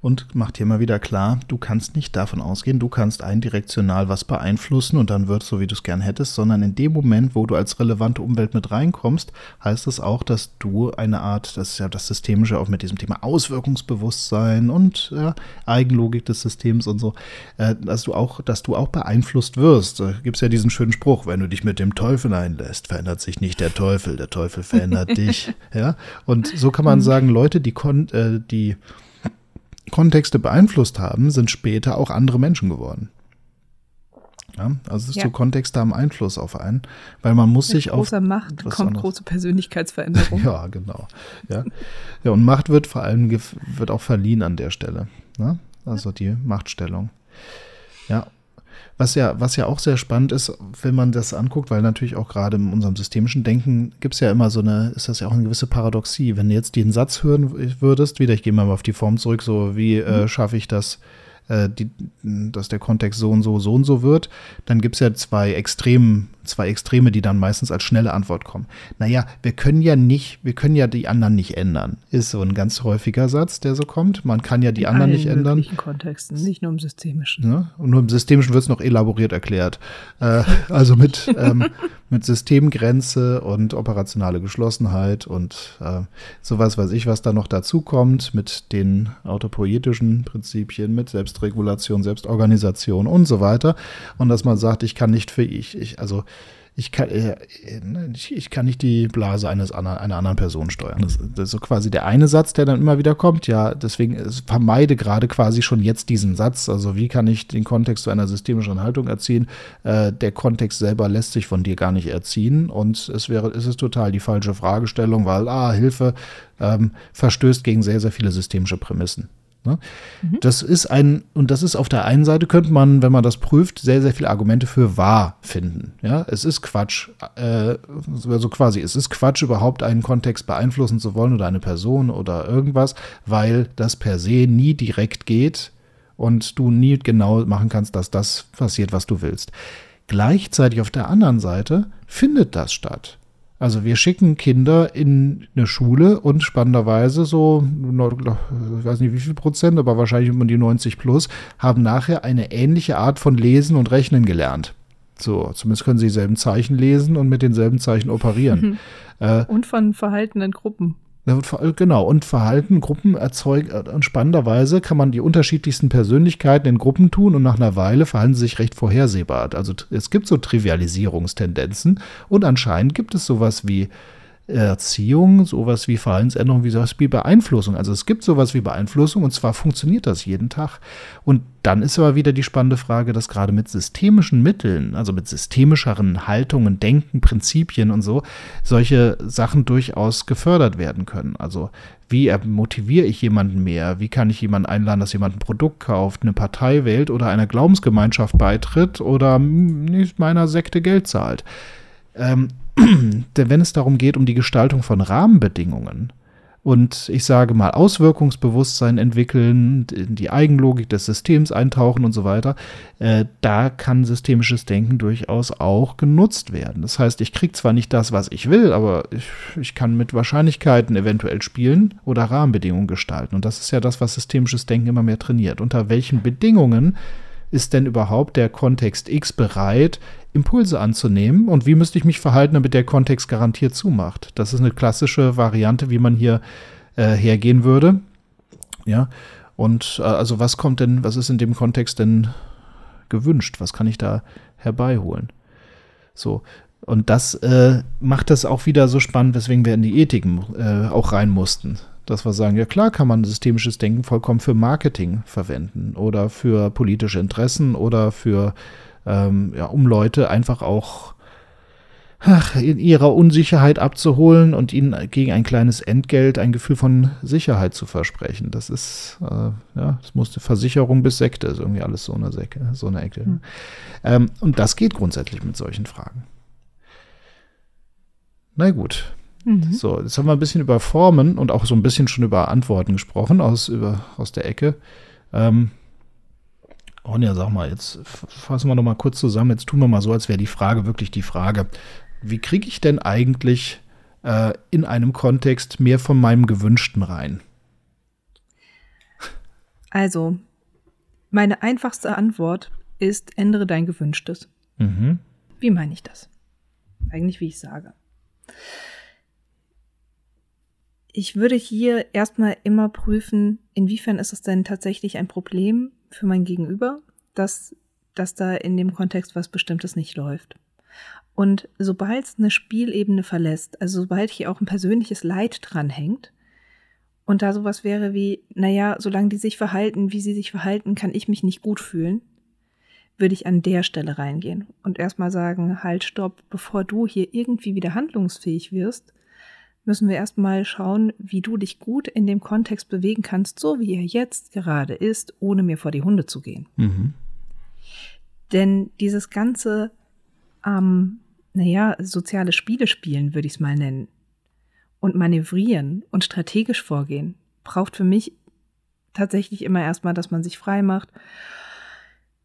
und macht hier mal wieder klar, du kannst nicht davon ausgehen, du kannst eindirektional was beeinflussen und dann wird es so, wie du es gern hättest, sondern in dem Moment, wo du als relevante Umwelt mit reinkommst, heißt es auch, dass du eine Art, das ist ja das Systemische auch mit diesem Thema Auswirkungsbewusstsein und ja, Eigenlogik des Systems und so, äh, dass du auch, dass du auch beeinflusst wirst. Da gibt es ja diesen schönen Spruch, wenn du dich mit dem Teufel einlässt, verändert sich nicht der Teufel, der Teufel verändert dich. Ja, und so kann man mhm. sagen, Leute, die, kon äh, die Kontexte beeinflusst haben, sind später auch andere Menschen geworden. Ja, also ja. so Kontexte haben Einfluss auf einen, weil man muss Mit sich auf großer Macht kommt anderes. große Persönlichkeitsveränderung. ja, genau. Ja. ja, und Macht wird vor allem wird auch verliehen an der Stelle. Ne? Also die Machtstellung. Ja, was ja, was ja auch sehr spannend ist, wenn man das anguckt, weil natürlich auch gerade in unserem systemischen Denken gibt es ja immer so eine, ist das ja auch eine gewisse Paradoxie. Wenn du jetzt den Satz hören würdest, wieder, ich gehe mal auf die Form zurück, so wie äh, mhm. schaffe ich das, äh, die, dass der Kontext so und so, so und so wird, dann gibt es ja zwei Extremen, zwei Extreme, die dann meistens als schnelle Antwort kommen. Naja, wir können ja nicht, wir können ja die anderen nicht ändern. Ist so ein ganz häufiger Satz, der so kommt. Man kann ja die In anderen nicht ändern. In Kontexten, nicht nur im Systemischen. Ne? Und nur im Systemischen wird es noch elaboriert erklärt. Äh, also mit, ähm, mit Systemgrenze und operationale Geschlossenheit und äh, sowas weiß ich, was da noch dazu kommt, mit den autopoietischen Prinzipien, mit Selbstregulation, Selbstorganisation und so weiter. Und dass man sagt, ich kann nicht für ich, ich also ich kann, äh, ich, ich, kann nicht die Blase eines einer anderen Person steuern. Das, das, ist so quasi der eine Satz, der dann immer wieder kommt. Ja, deswegen vermeide gerade quasi schon jetzt diesen Satz. Also wie kann ich den Kontext zu einer systemischen Haltung erziehen? Äh, der Kontext selber lässt sich von dir gar nicht erziehen und es wäre, es ist total die falsche Fragestellung, weil ah Hilfe ähm, verstößt gegen sehr sehr viele systemische Prämissen. Ne? Mhm. Das ist ein, und das ist auf der einen Seite, könnte man, wenn man das prüft, sehr, sehr viele Argumente für wahr finden. Ja, es ist Quatsch, äh, also quasi, es ist Quatsch, überhaupt einen Kontext beeinflussen zu wollen oder eine Person oder irgendwas, weil das per se nie direkt geht und du nie genau machen kannst, dass das passiert, was du willst. Gleichzeitig auf der anderen Seite findet das statt. Also wir schicken Kinder in eine Schule und spannenderweise so, ich weiß nicht wie viel Prozent, aber wahrscheinlich um die 90 plus, haben nachher eine ähnliche Art von Lesen und Rechnen gelernt. So, zumindest können sie dieselben Zeichen lesen und mit denselben Zeichen operieren. Mhm. Äh, und von verhaltenen Gruppen. Genau, und Verhalten, Gruppen erzeugen, äh, spannenderweise kann man die unterschiedlichsten Persönlichkeiten in Gruppen tun und nach einer Weile verhalten sie sich recht vorhersehbar. Also es gibt so Trivialisierungstendenzen und anscheinend gibt es sowas wie Erziehung, sowas wie Verhaltensänderung, wie sowas wie Beeinflussung. Also es gibt sowas wie Beeinflussung und zwar funktioniert das jeden Tag. Und dann ist aber wieder die spannende Frage, dass gerade mit systemischen Mitteln, also mit systemischeren Haltungen, Denken, Prinzipien und so, solche Sachen durchaus gefördert werden können. Also wie motiviere ich jemanden mehr? Wie kann ich jemanden einladen, dass jemand ein Produkt kauft, eine Partei wählt oder einer Glaubensgemeinschaft beitritt oder nicht meiner Sekte Geld zahlt? Ähm, denn wenn es darum geht, um die Gestaltung von Rahmenbedingungen, und ich sage mal Auswirkungsbewusstsein entwickeln, in die Eigenlogik des Systems eintauchen und so weiter, äh, da kann systemisches Denken durchaus auch genutzt werden. Das heißt, ich kriege zwar nicht das, was ich will, aber ich, ich kann mit Wahrscheinlichkeiten eventuell spielen oder Rahmenbedingungen gestalten. Und das ist ja das, was systemisches Denken immer mehr trainiert. Unter welchen Bedingungen ist denn überhaupt der Kontext X bereit, Impulse anzunehmen und wie müsste ich mich verhalten, damit der Kontext garantiert zumacht. Das ist eine klassische Variante, wie man hier äh, hergehen würde. Ja, und äh, also was kommt denn, was ist in dem Kontext denn gewünscht? Was kann ich da herbeiholen? So, und das äh, macht das auch wieder so spannend, weswegen wir in die Ethiken äh, auch rein mussten. Dass wir sagen, ja klar kann man systemisches Denken vollkommen für Marketing verwenden oder für politische Interessen oder für ähm, ja, um Leute einfach auch ach, in ihrer Unsicherheit abzuholen und ihnen gegen ein kleines Entgelt ein Gefühl von Sicherheit zu versprechen. Das ist, äh, ja, das musste Versicherung bis Sekte, ist irgendwie alles so eine Säcke, so eine Ecke. Mhm. Ähm, und das geht grundsätzlich mit solchen Fragen. Na gut. Mhm. So, jetzt haben wir ein bisschen über Formen und auch so ein bisschen schon über Antworten gesprochen aus, über, aus der Ecke. Ähm, Ronja, sag mal, jetzt fassen wir noch mal kurz zusammen. Jetzt tun wir mal so, als wäre die Frage wirklich die Frage. Wie kriege ich denn eigentlich äh, in einem Kontext mehr von meinem Gewünschten rein? Also, meine einfachste Antwort ist, ändere dein Gewünschtes. Mhm. Wie meine ich das? Eigentlich, wie ich sage. Ich würde hier erstmal immer prüfen, inwiefern ist es denn tatsächlich ein Problem für mein Gegenüber, dass, dass da in dem Kontext was Bestimmtes nicht läuft. Und sobald es eine Spielebene verlässt, also sobald hier auch ein persönliches Leid dranhängt, und da sowas wäre wie, naja, solange die sich verhalten, wie sie sich verhalten, kann ich mich nicht gut fühlen, würde ich an der Stelle reingehen und erstmal sagen, halt, stopp, bevor du hier irgendwie wieder handlungsfähig wirst, müssen wir erstmal schauen, wie du dich gut in dem Kontext bewegen kannst, so wie er jetzt gerade ist, ohne mir vor die Hunde zu gehen. Mhm. Denn dieses ganze, ähm, naja, soziale Spiele spielen, würde ich es mal nennen, und manövrieren und strategisch vorgehen, braucht für mich tatsächlich immer erstmal, dass man sich frei macht,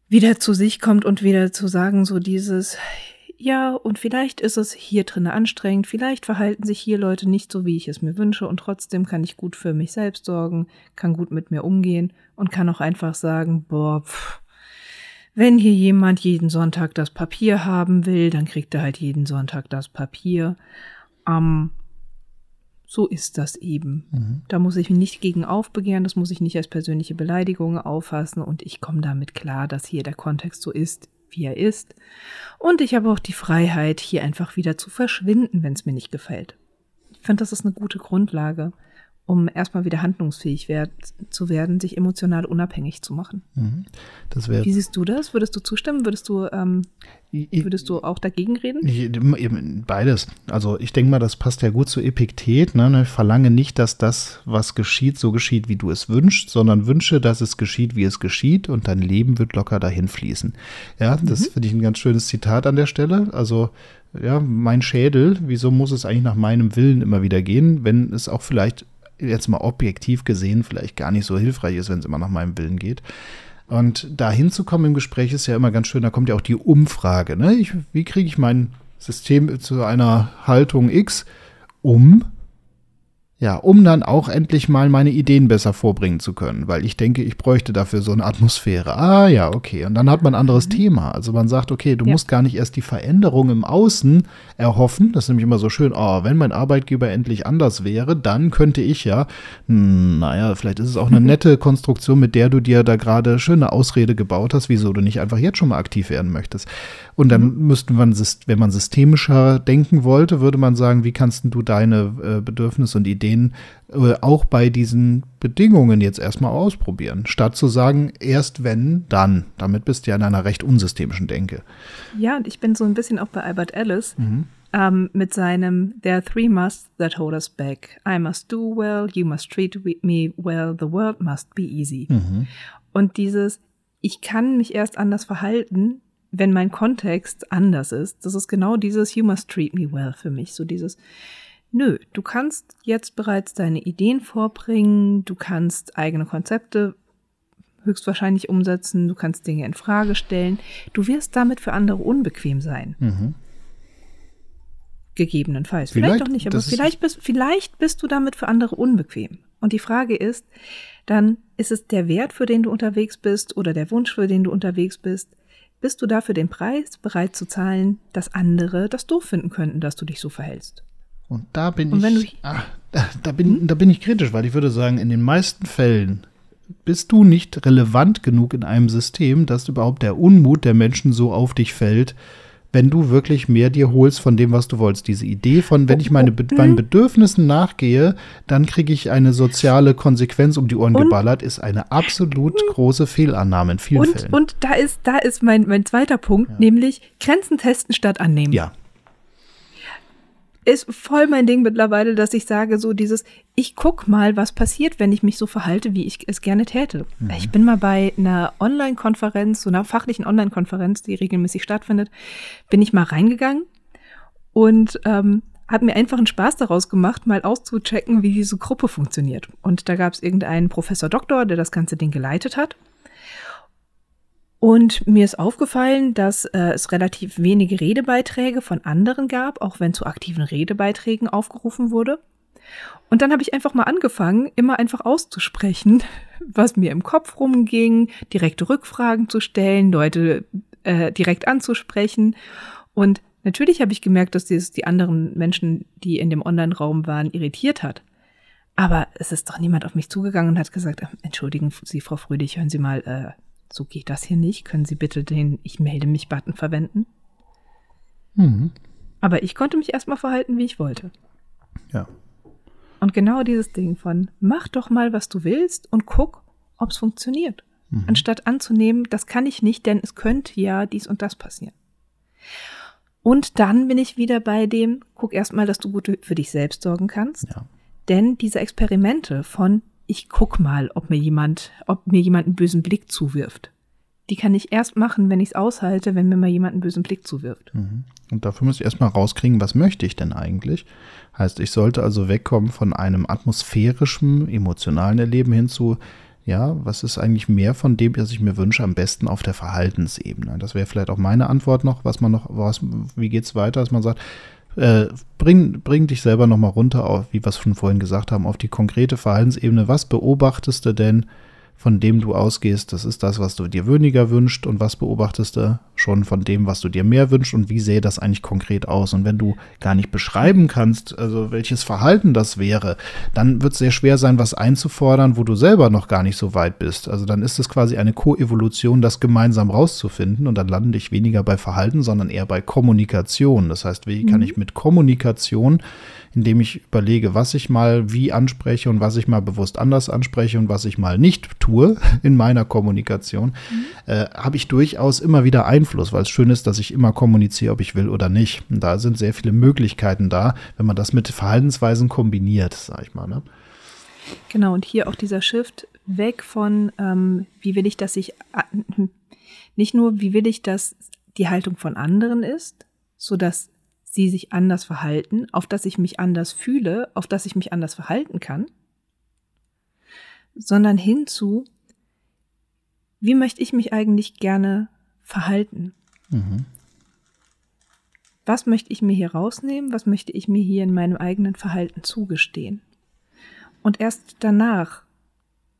wieder zu sich kommt und wieder zu sagen, so dieses, ja, und vielleicht ist es hier drin anstrengend, vielleicht verhalten sich hier Leute nicht so, wie ich es mir wünsche, und trotzdem kann ich gut für mich selbst sorgen, kann gut mit mir umgehen und kann auch einfach sagen, boah, pff, wenn hier jemand jeden Sonntag das Papier haben will, dann kriegt er halt jeden Sonntag das Papier. Ähm, so ist das eben. Mhm. Da muss ich mich nicht gegen aufbegehren, das muss ich nicht als persönliche Beleidigung auffassen und ich komme damit klar, dass hier der Kontext so ist, wie er ist. Und ich habe auch die Freiheit, hier einfach wieder zu verschwinden, wenn es mir nicht gefällt. Ich finde, das ist eine gute Grundlage, um erstmal wieder handlungsfähig werd, zu werden, sich emotional unabhängig zu machen. Mhm. Das Wie siehst du das? Würdest du zustimmen? Würdest du, ähm, würdest du auch dagegen reden? Ich, beides. Also ich denke mal, das passt ja gut zu Epiktet. Ne? Ich verlange nicht, dass das, was geschieht, so geschieht, wie du es wünschst, sondern wünsche, dass es geschieht, wie es geschieht und dein Leben wird locker dahin fließen. Ja, das mhm. finde ich ein ganz schönes Zitat an der Stelle. Also ja, mein Schädel, wieso muss es eigentlich nach meinem Willen immer wieder gehen, wenn es auch vielleicht jetzt mal objektiv gesehen vielleicht gar nicht so hilfreich ist, wenn es immer nach meinem Willen geht. Und da hinzukommen im Gespräch ist ja immer ganz schön, da kommt ja auch die Umfrage. Ne? Ich, wie kriege ich mein System zu einer Haltung X um, ja, um dann auch endlich mal meine Ideen besser vorbringen zu können, weil ich denke, ich bräuchte dafür so eine Atmosphäre. Ah ja, okay. Und dann hat man ein anderes mhm. Thema. Also man sagt, okay, du ja. musst gar nicht erst die Veränderung im Außen erhoffen. Das ist nämlich immer so schön, oh, wenn mein Arbeitgeber endlich anders wäre, dann könnte ich ja, hm, naja, vielleicht ist es auch eine nette Konstruktion, mit der du dir da gerade schöne Ausrede gebaut hast, wieso du nicht einfach jetzt schon mal aktiv werden möchtest. Und dann mhm. müsste man, wenn man systemischer denken wollte, würde man sagen, wie kannst du deine äh, Bedürfnisse und Ideen Ideen äh, auch bei diesen Bedingungen jetzt erstmal ausprobieren, statt zu sagen, erst wenn, dann. Damit bist du ja in einer recht unsystemischen Denke. Ja, und ich bin so ein bisschen auch bei Albert Ellis. Mhm. Um, ähm, mit seinem There are three musts that hold us back. I must do well, you must treat me well, the world must be easy. Mhm. Und dieses, ich kann mich erst anders verhalten, wenn mein Kontext anders ist. Das ist genau dieses You must treat me well für mich. So dieses, nö, du kannst jetzt bereits deine Ideen vorbringen, du kannst eigene Konzepte höchstwahrscheinlich umsetzen, du kannst Dinge in Frage stellen. Du wirst damit für andere unbequem sein. Mhm. Gegebenenfalls. Vielleicht, vielleicht auch nicht, aber vielleicht bist, vielleicht bist du damit für andere unbequem. Und die Frage ist, dann ist es der Wert, für den du unterwegs bist oder der Wunsch, für den du unterwegs bist. Bist du dafür den Preis bereit zu zahlen, dass andere das doof finden könnten, dass du dich so verhältst? Und da bin Und ich, ach, da, da, bin, hm? da bin ich kritisch, weil ich würde sagen, in den meisten Fällen bist du nicht relevant genug in einem System, dass überhaupt der Unmut der Menschen so auf dich fällt, wenn du wirklich mehr dir holst von dem, was du wolltest. Diese Idee von, wenn ich meine, Be mhm. meinen Bedürfnissen nachgehe, dann kriege ich eine soziale Konsequenz um die Ohren und, geballert, ist eine absolut große Fehlannahme in vielen und, Fällen. Und da ist, da ist mein, mein zweiter Punkt, ja. nämlich Grenzen testen statt annehmen. Ja, ist voll mein Ding mittlerweile, dass ich sage, so dieses, ich guck mal, was passiert, wenn ich mich so verhalte, wie ich es gerne täte. Mhm. Ich bin mal bei einer Online-Konferenz, so einer fachlichen Online-Konferenz, die regelmäßig stattfindet, bin ich mal reingegangen und ähm, habe mir einfach einen Spaß daraus gemacht, mal auszuchecken, wie diese Gruppe funktioniert. Und da gab es irgendeinen Professor Doktor, der das ganze Ding geleitet hat. Und mir ist aufgefallen, dass äh, es relativ wenige Redebeiträge von anderen gab, auch wenn zu aktiven Redebeiträgen aufgerufen wurde. Und dann habe ich einfach mal angefangen, immer einfach auszusprechen, was mir im Kopf rumging, direkte Rückfragen zu stellen, Leute äh, direkt anzusprechen. Und natürlich habe ich gemerkt, dass dieses die anderen Menschen, die in dem Online-Raum waren, irritiert hat. Aber es ist doch niemand auf mich zugegangen und hat gesagt, entschuldigen Sie, Frau Fröhlich, hören Sie mal, äh, so geht das hier nicht. Können Sie bitte den Ich melde mich Button verwenden? Mhm. Aber ich konnte mich erstmal verhalten, wie ich wollte. Ja. Und genau dieses Ding von mach doch mal, was du willst und guck, ob es funktioniert. Mhm. Anstatt anzunehmen, das kann ich nicht, denn es könnte ja dies und das passieren. Und dann bin ich wieder bei dem, guck erstmal, dass du gut für dich selbst sorgen kannst. Ja. Denn diese Experimente von ich guck mal, ob mir jemand, ob mir jemand einen bösen Blick zuwirft. Die kann ich erst machen, wenn ich es aushalte, wenn mir mal jemand einen bösen Blick zuwirft. Mhm. Und dafür muss ich erstmal rauskriegen, was möchte ich denn eigentlich? Heißt, ich sollte also wegkommen von einem atmosphärischen, emotionalen Erleben hin zu, ja, was ist eigentlich mehr von dem, was ich mir wünsche, am besten auf der Verhaltensebene? Das wäre vielleicht auch meine Antwort noch, was man noch, was, wie geht's weiter, dass man sagt, äh, bring, bring dich selber nochmal runter, auf, wie wir es schon vorhin gesagt haben, auf die konkrete Verhaltensebene. Was beobachtest du denn von dem du ausgehst, das ist das, was du dir weniger wünscht und was beobachtest du schon von dem, was du dir mehr wünschst und wie sähe das eigentlich konkret aus? Und wenn du gar nicht beschreiben kannst, also welches Verhalten das wäre, dann wird es sehr schwer sein, was einzufordern, wo du selber noch gar nicht so weit bist. Also dann ist es quasi eine Koevolution, das gemeinsam rauszufinden und dann lande ich weniger bei Verhalten, sondern eher bei Kommunikation. Das heißt, wie kann mhm. ich mit Kommunikation indem ich überlege, was ich mal wie anspreche und was ich mal bewusst anders anspreche und was ich mal nicht tue in meiner Kommunikation, mhm. äh, habe ich durchaus immer wieder Einfluss, weil es schön ist, dass ich immer kommuniziere, ob ich will oder nicht. Und da sind sehr viele Möglichkeiten da, wenn man das mit Verhaltensweisen kombiniert, sag ich mal. Ne? Genau, und hier auch dieser Shift weg von, ähm, wie will ich, dass ich, nicht nur, wie will ich, dass die Haltung von anderen ist, so dass sie sich anders verhalten, auf das ich mich anders fühle, auf das ich mich anders verhalten kann, sondern hinzu, wie möchte ich mich eigentlich gerne verhalten? Mhm. Was möchte ich mir hier rausnehmen? Was möchte ich mir hier in meinem eigenen Verhalten zugestehen? Und erst danach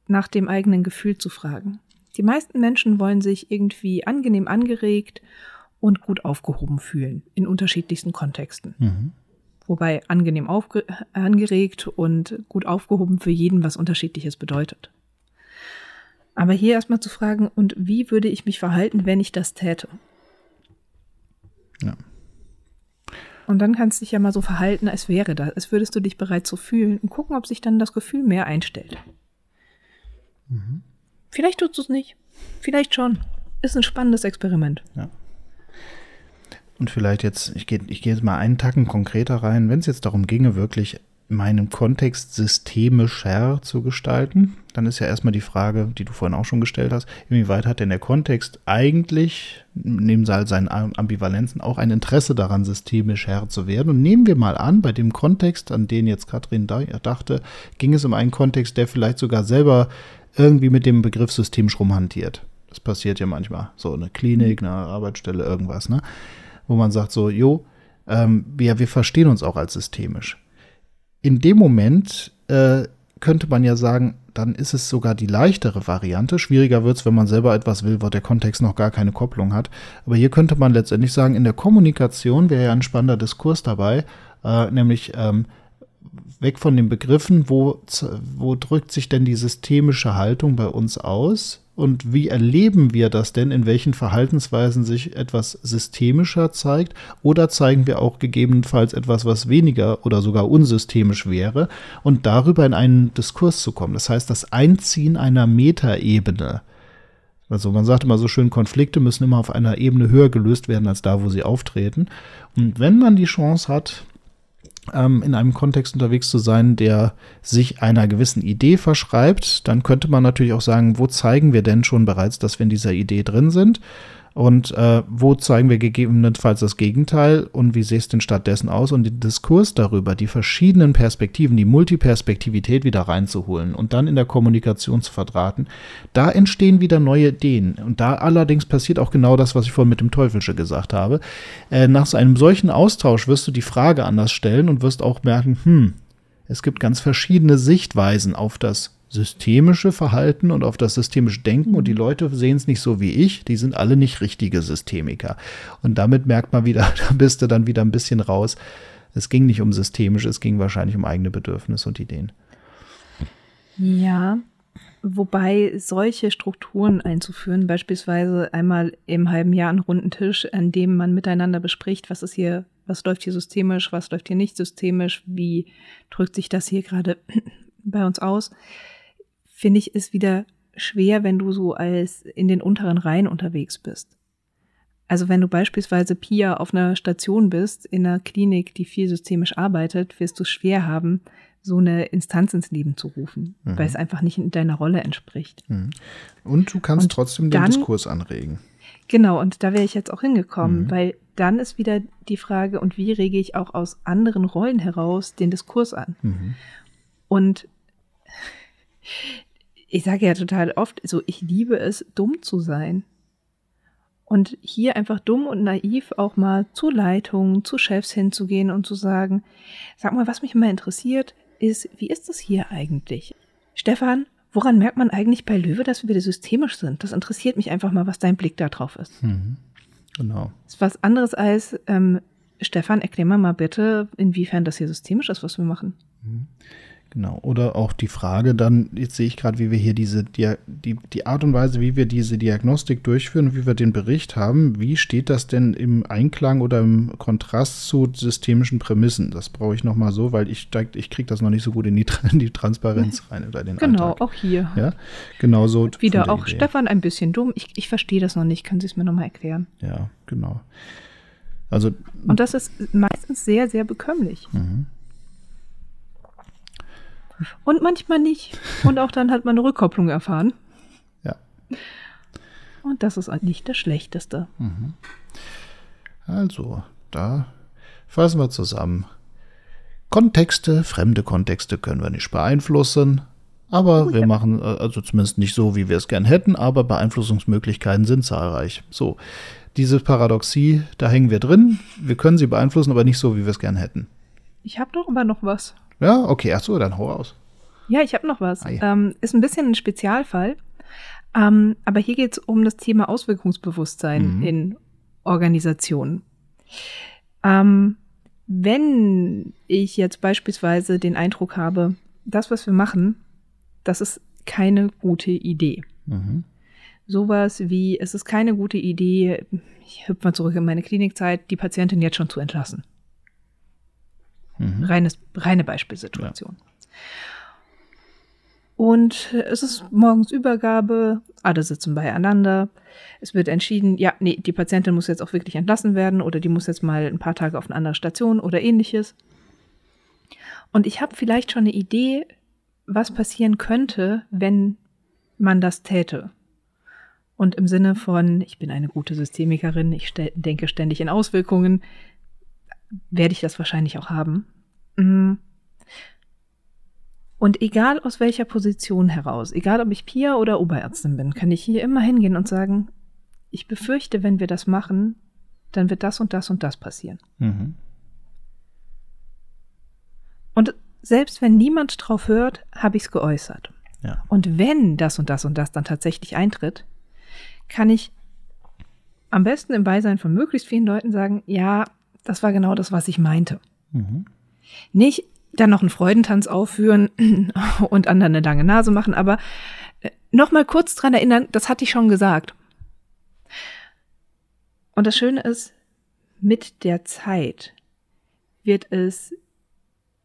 nach dem eigenen Gefühl zu fragen. Die meisten Menschen wollen sich irgendwie angenehm angeregt und gut aufgehoben fühlen in unterschiedlichsten Kontexten. Mhm. Wobei angenehm angeregt und gut aufgehoben für jeden was Unterschiedliches bedeutet. Aber hier erstmal zu fragen, und wie würde ich mich verhalten, wenn ich das täte? Ja. Und dann kannst du dich ja mal so verhalten, als wäre das, als würdest du dich bereit so fühlen und gucken, ob sich dann das Gefühl mehr einstellt. Mhm. Vielleicht tust du es nicht. Vielleicht schon. Ist ein spannendes Experiment. Ja. Und vielleicht jetzt, ich gehe ich geh jetzt mal einen Tacken konkreter rein, wenn es jetzt darum ginge, wirklich meinen Kontext systemischer zu gestalten, dann ist ja erstmal die Frage, die du vorhin auch schon gestellt hast, inwieweit hat denn der Kontext eigentlich, neben seinen Ambivalenzen, auch ein Interesse daran, systemisch Herr zu werden? Und nehmen wir mal an, bei dem Kontext, an den jetzt Katrin dachte, ging es um einen Kontext, der vielleicht sogar selber irgendwie mit dem Begriff systemisch rumhantiert. Das passiert ja manchmal. So eine Klinik, eine Arbeitsstelle, irgendwas, ne? Wo man sagt so, jo, ähm, wir, wir verstehen uns auch als systemisch in dem Moment äh, könnte man ja sagen, dann ist es sogar die leichtere Variante. Schwieriger wird es, wenn man selber etwas will, wo der Kontext noch gar keine Kopplung hat. Aber hier könnte man letztendlich sagen, in der Kommunikation wäre ja ein spannender Diskurs dabei, äh, nämlich ähm, weg von den Begriffen, wo, wo drückt sich denn die systemische Haltung bei uns aus? Und wie erleben wir das denn, in welchen Verhaltensweisen sich etwas systemischer zeigt? Oder zeigen wir auch gegebenenfalls etwas, was weniger oder sogar unsystemisch wäre? Und darüber in einen Diskurs zu kommen. Das heißt, das Einziehen einer Metaebene. Also man sagt immer so schön, Konflikte müssen immer auf einer Ebene höher gelöst werden als da, wo sie auftreten. Und wenn man die Chance hat, ähm, in einem Kontext unterwegs zu sein, der sich einer gewissen Idee verschreibt, dann könnte man natürlich auch sagen, wo zeigen wir denn schon bereits, dass wir in dieser Idee drin sind? Und äh, wo zeigen wir gegebenenfalls das Gegenteil und wie sieht es denn stattdessen aus? Und den Diskurs darüber, die verschiedenen Perspektiven, die Multiperspektivität wieder reinzuholen und dann in der Kommunikation zu verdrahten, da entstehen wieder neue Ideen. Und da allerdings passiert auch genau das, was ich vorhin mit dem Teufelsche gesagt habe. Äh, nach so einem solchen Austausch wirst du die Frage anders stellen und wirst auch merken, hm, es gibt ganz verschiedene Sichtweisen auf das systemische Verhalten und auf das systemische Denken und die mhm. Leute sehen es nicht so wie ich, die sind alle nicht richtige Systemiker. Und damit merkt man wieder, da bist du dann wieder ein bisschen raus. Es ging nicht um systemisch, es ging wahrscheinlich um eigene Bedürfnisse und Ideen. Ja, wobei solche Strukturen einzuführen, beispielsweise einmal im halben Jahr einen runden Tisch, an dem man miteinander bespricht, was ist hier, was läuft hier systemisch, was läuft hier nicht systemisch, wie drückt sich das hier gerade bei uns aus, finde ich, ist wieder schwer, wenn du so als in den unteren Reihen unterwegs bist. Also wenn du beispielsweise Pia auf einer Station bist, in einer Klinik, die viel systemisch arbeitet, wirst du es schwer haben, so eine Instanz ins Leben zu rufen, mhm. weil es einfach nicht in deiner Rolle entspricht. Mhm. Und du kannst und trotzdem den dann, Diskurs anregen. Genau, und da wäre ich jetzt auch hingekommen, mhm. weil dann ist wieder die Frage, und wie rege ich auch aus anderen Rollen heraus den Diskurs an? Mhm. Und ich sage ja total oft, so ich liebe es, dumm zu sein. Und hier einfach dumm und naiv auch mal zu Leitungen, zu Chefs hinzugehen und zu sagen, sag mal, was mich immer interessiert, ist, wie ist das hier eigentlich? Stefan, woran merkt man eigentlich bei Löwe, dass wir wieder systemisch sind? Das interessiert mich einfach mal, was dein Blick da drauf ist. Mhm. Genau. Das ist was anderes als, ähm, Stefan, erklär mal mal bitte, inwiefern das hier systemisch ist, was wir machen. Mhm. Genau. Oder auch die Frage dann, jetzt sehe ich gerade, wie wir hier diese, die, die Art und Weise, wie wir diese Diagnostik durchführen, wie wir den Bericht haben, wie steht das denn im Einklang oder im Kontrast zu systemischen Prämissen? Das brauche ich nochmal so, weil ich, ich kriege das noch nicht so gut in die, in die Transparenz rein oder den Genau, Alltag. auch hier. Ja, genau so. Wieder auch Idee. Stefan ein bisschen dumm. Ich, ich verstehe das noch nicht. Können Sie es mir nochmal erklären? Ja, genau. Also, und das ist meistens sehr, sehr bekömmlich. Mhm. Und manchmal nicht. Und auch dann hat man eine Rückkopplung erfahren. Ja. Und das ist nicht das Schlechteste. Mhm. Also, da fassen wir zusammen. Kontexte, fremde Kontexte können wir nicht beeinflussen. Aber oh, wir ja. machen, äh, also zumindest nicht so, wie wir es gern hätten, aber Beeinflussungsmöglichkeiten sind zahlreich. So, diese Paradoxie, da hängen wir drin. Wir können sie beeinflussen, aber nicht so, wie wir es gern hätten. Ich habe doch aber noch was. Ja, okay, ach so, dann hau aus. Ja, ich habe noch was. Ah, ja. ähm, ist ein bisschen ein Spezialfall. Ähm, aber hier geht es um das Thema Auswirkungsbewusstsein mhm. in Organisationen. Ähm, wenn ich jetzt beispielsweise den Eindruck habe, das, was wir machen, das ist keine gute Idee. Mhm. Sowas wie, es ist keine gute Idee, ich hüpfe mal zurück in meine Klinikzeit, die Patientin jetzt schon zu entlassen. Mhm. Reines, reine Beispielsituation. Ja. Und es ist morgens Übergabe, alle sitzen beieinander. Es wird entschieden, ja, nee, die Patientin muss jetzt auch wirklich entlassen werden oder die muss jetzt mal ein paar Tage auf eine andere Station oder ähnliches. Und ich habe vielleicht schon eine Idee, was passieren könnte, wenn man das täte. Und im Sinne von, ich bin eine gute Systemikerin, ich denke ständig in Auswirkungen, werde ich das wahrscheinlich auch haben. Mm. Und egal aus welcher Position heraus, egal ob ich Pia oder Oberärztin bin, kann ich hier immer hingehen und sagen, ich befürchte, wenn wir das machen, dann wird das und das und das passieren. Mhm. Und selbst wenn niemand drauf hört, habe ich es geäußert. Ja. Und wenn das und das und das dann tatsächlich eintritt, kann ich am besten im Beisein von möglichst vielen Leuten sagen, ja, das war genau das, was ich meinte. Mhm. Nicht dann noch einen Freudentanz aufführen und anderen eine lange Nase machen, aber äh, noch mal kurz dran erinnern, das hatte ich schon gesagt. Und das Schöne ist, mit der Zeit wird es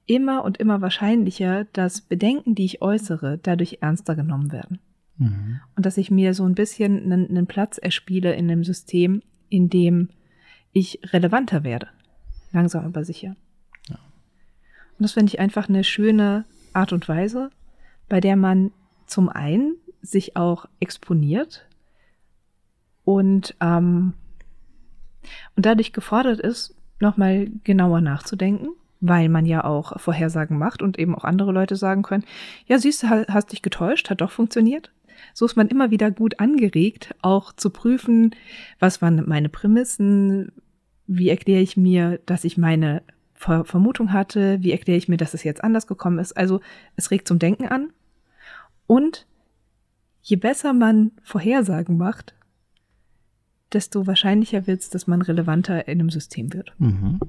immer und immer wahrscheinlicher, dass Bedenken, die ich äußere, dadurch ernster genommen werden. Mhm. Und dass ich mir so ein bisschen einen, einen Platz erspiele in dem System, in dem ich relevanter werde. Langsam aber sicher. Ja. Und das finde ich einfach eine schöne Art und Weise, bei der man zum einen sich auch exponiert und, ähm, und dadurch gefordert ist, nochmal genauer nachzudenken weil man ja auch Vorhersagen macht und eben auch andere Leute sagen können, ja, siehst du, hast dich getäuscht, hat doch funktioniert. So ist man immer wieder gut angeregt, auch zu prüfen, was waren meine Prämissen, wie erkläre ich mir, dass ich meine Ver Vermutung hatte, wie erkläre ich mir, dass es jetzt anders gekommen ist. Also es regt zum Denken an. Und je besser man Vorhersagen macht, desto wahrscheinlicher wird es, dass man relevanter in einem System wird. Mhm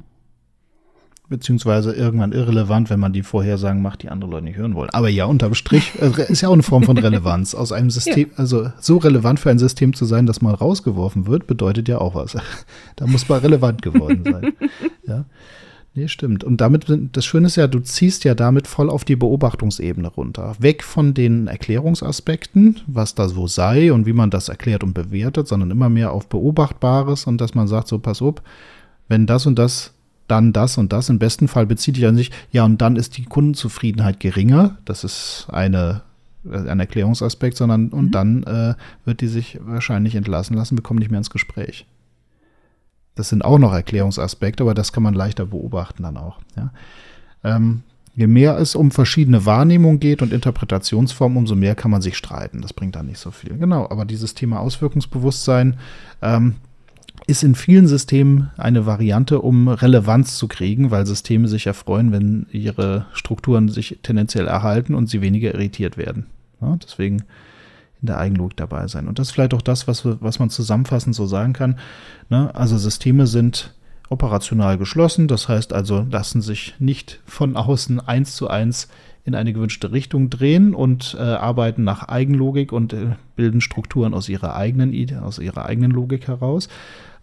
beziehungsweise irgendwann irrelevant, wenn man die Vorhersagen macht, die andere Leute nicht hören wollen. Aber ja, unterm Strich äh, ist ja auch eine Form von Relevanz. Aus einem System, ja. also so relevant für ein System zu sein, dass mal rausgeworfen wird, bedeutet ja auch was. da muss man relevant geworden sein. ja. Nee, stimmt. Und damit, das Schöne ist ja, du ziehst ja damit voll auf die Beobachtungsebene runter. Weg von den Erklärungsaspekten, was da so sei und wie man das erklärt und bewertet, sondern immer mehr auf Beobachtbares und dass man sagt, so pass auf, wenn das und das dann das und das. Im besten Fall bezieht sich an sich, ja, und dann ist die Kundenzufriedenheit geringer. Das ist eine, ein Erklärungsaspekt, sondern und mhm. dann äh, wird die sich wahrscheinlich entlassen lassen, bekommt nicht mehr ins Gespräch. Das sind auch noch Erklärungsaspekte, aber das kann man leichter beobachten dann auch. Ja. Ähm, je mehr es um verschiedene Wahrnehmungen geht und Interpretationsformen, umso mehr kann man sich streiten. Das bringt dann nicht so viel. Genau, aber dieses Thema Auswirkungsbewusstsein ähm, ist in vielen Systemen eine Variante, um Relevanz zu kriegen, weil Systeme sich erfreuen, wenn ihre Strukturen sich tendenziell erhalten und sie weniger irritiert werden. Ja, deswegen in der Eigenlogik dabei sein. Und das ist vielleicht auch das, was, was man zusammenfassend so sagen kann. Ne? Also Systeme sind operational geschlossen, das heißt also, lassen sich nicht von außen eins zu eins in eine gewünschte Richtung drehen und äh, arbeiten nach Eigenlogik und äh, bilden Strukturen aus ihrer eigenen aus ihrer eigenen Logik heraus.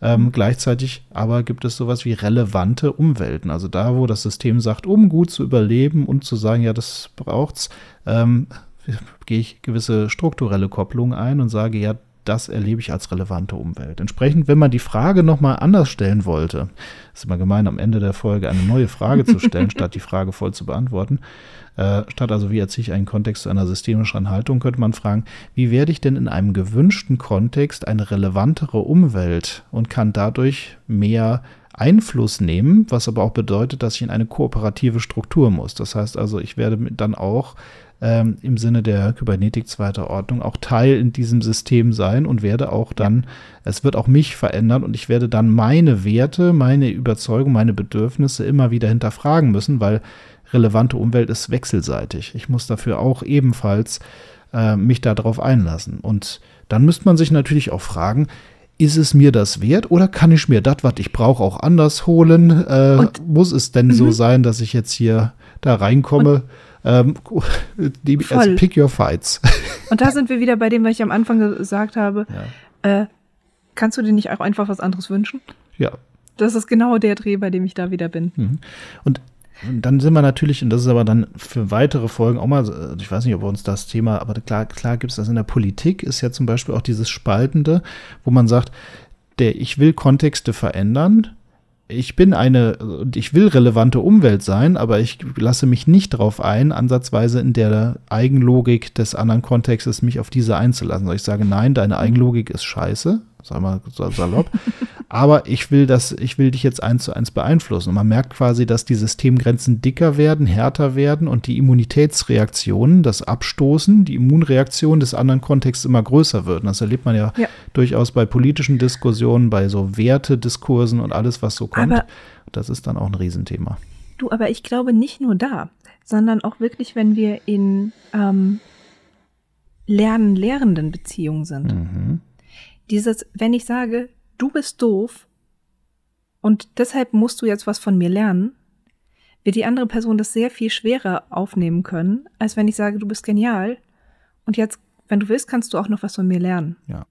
Ähm, gleichzeitig aber gibt es sowas wie relevante Umwelten. Also da, wo das System sagt, um gut zu überleben und zu sagen, ja, das braucht's, ähm, gehe ich gewisse strukturelle Kopplungen ein und sage, ja, das erlebe ich als relevante Umwelt. Entsprechend, wenn man die Frage nochmal anders stellen wollte, ist immer gemein, am Ende der Folge eine neue Frage zu stellen, statt die Frage voll zu beantworten, äh, statt also, wie erziehe ich einen Kontext zu einer systemischeren Haltung, könnte man fragen, wie werde ich denn in einem gewünschten Kontext eine relevantere Umwelt und kann dadurch mehr Einfluss nehmen, was aber auch bedeutet, dass ich in eine kooperative Struktur muss. Das heißt also, ich werde dann auch ähm, im Sinne der Kybernetik zweiter Ordnung auch Teil in diesem System sein und werde auch dann, es wird auch mich verändern und ich werde dann meine Werte, meine Überzeugung, meine Bedürfnisse immer wieder hinterfragen müssen, weil relevante Umwelt ist wechselseitig. Ich muss dafür auch ebenfalls äh, mich darauf einlassen. Und dann müsste man sich natürlich auch fragen, ist es mir das wert oder kann ich mir das, was ich brauche, auch anders holen? Äh, muss es denn so mhm. sein, dass ich jetzt hier da reinkomme? Ähm, die, also pick your fights. Und da sind wir wieder bei dem, was ich am Anfang gesagt habe. Ja. Äh, kannst du dir nicht auch einfach was anderes wünschen? Ja. Das ist genau der Dreh, bei dem ich da wieder bin. Mhm. Und dann sind wir natürlich, und das ist aber dann für weitere Folgen auch mal, also ich weiß nicht, ob wir uns das Thema, aber klar, klar gibt es das in der Politik, ist ja zum Beispiel auch dieses Spaltende, wo man sagt, der, ich will Kontexte verändern, ich bin eine, und ich will relevante Umwelt sein, aber ich lasse mich nicht darauf ein, ansatzweise in der Eigenlogik des anderen Kontextes mich auf diese einzulassen. Ich sage, nein, deine Eigenlogik ist scheiße, sag mal salopp, aber ich will das, ich will dich jetzt eins zu eins beeinflussen. Und man merkt quasi, dass die Systemgrenzen dicker werden, härter werden und die Immunitätsreaktionen, das Abstoßen, die Immunreaktion des anderen Kontexts immer größer wird. Und das erlebt man ja, ja, durchaus bei politischen Diskussionen, bei so Wertediskursen und alles, was so kommt. Aber das ist dann auch ein Riesenthema. Du, aber ich glaube nicht nur da, sondern auch wirklich, wenn wir in ähm, Lernen-Lehrenden Beziehungen sind. Mhm. Dieses, wenn ich sage, du bist doof und deshalb musst du jetzt was von mir lernen, wird die andere Person das sehr viel schwerer aufnehmen können, als wenn ich sage, du bist genial und jetzt, wenn du willst, kannst du auch noch was von mir lernen. Ja.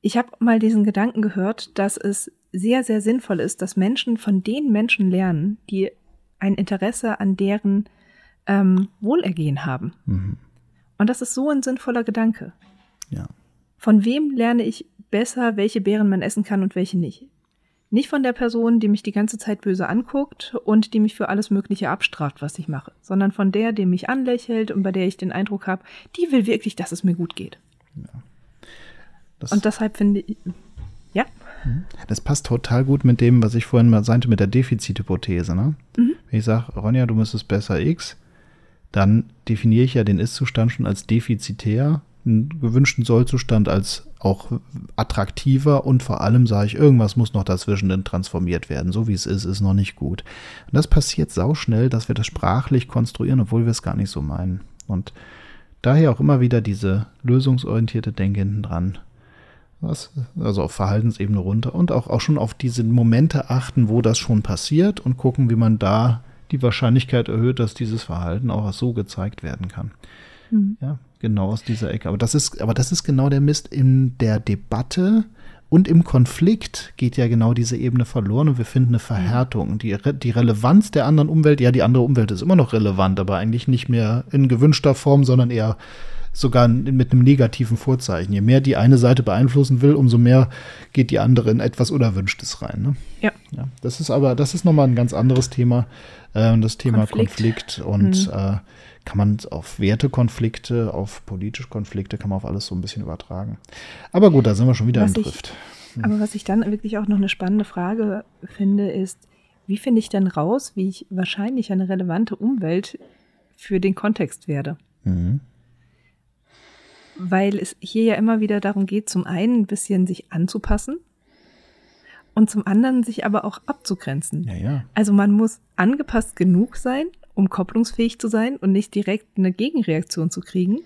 Ich habe mal diesen Gedanken gehört, dass es sehr, sehr sinnvoll ist, dass Menschen von den Menschen lernen, die ein Interesse an deren ähm, Wohlergehen haben. Mhm. Und das ist so ein sinnvoller Gedanke. Ja. Von wem lerne ich besser, welche Beeren man essen kann und welche nicht? Nicht von der Person, die mich die ganze Zeit böse anguckt und die mich für alles Mögliche abstraft, was ich mache, sondern von der, die mich anlächelt und bei der ich den Eindruck habe, die will wirklich, dass es mir gut geht. Ja. und deshalb finde ich, ja. Mhm. Das passt total gut mit dem, was ich vorhin mal sagte, mit der Defizithypothese. Ne? Mhm. Wenn ich sage, Ronja, du müsstest besser X, dann definiere ich ja den Ist-Zustand schon als defizitär gewünschten Sollzustand als auch attraktiver und vor allem sage ich, irgendwas muss noch dazwischen transformiert werden. So wie es ist, ist noch nicht gut. Und das passiert sauschnell, dass wir das sprachlich konstruieren, obwohl wir es gar nicht so meinen. Und daher auch immer wieder diese lösungsorientierte Denke hinten dran. Was, also auf Verhaltensebene runter und auch, auch schon auf diese Momente achten, wo das schon passiert und gucken, wie man da die Wahrscheinlichkeit erhöht, dass dieses Verhalten auch so gezeigt werden kann. Mhm. Ja, genau aus dieser Ecke. Aber das ist, aber das ist genau der Mist in der Debatte und im Konflikt geht ja genau diese Ebene verloren und wir finden eine Verhärtung. Die, die Relevanz der anderen Umwelt, ja, die andere Umwelt ist immer noch relevant, aber eigentlich nicht mehr in gewünschter Form, sondern eher sogar mit einem negativen Vorzeichen. Je mehr die eine Seite beeinflussen will, umso mehr geht die andere in etwas Unerwünschtes rein. Ne? Ja. ja. Das ist aber, das ist nochmal ein ganz anderes Thema, äh, das Thema Konflikt, Konflikt und mhm. äh, kann man auf Wertekonflikte, auf politische Konflikte, kann man auf alles so ein bisschen übertragen. Aber gut, da sind wir schon wieder was im Drift. Hm. Aber was ich dann wirklich auch noch eine spannende Frage finde, ist, wie finde ich denn raus, wie ich wahrscheinlich eine relevante Umwelt für den Kontext werde? Mhm. Weil es hier ja immer wieder darum geht, zum einen ein bisschen sich anzupassen und zum anderen sich aber auch abzugrenzen. Ja, ja. Also man muss angepasst genug sein, um kopplungsfähig zu sein und nicht direkt eine Gegenreaktion zu kriegen.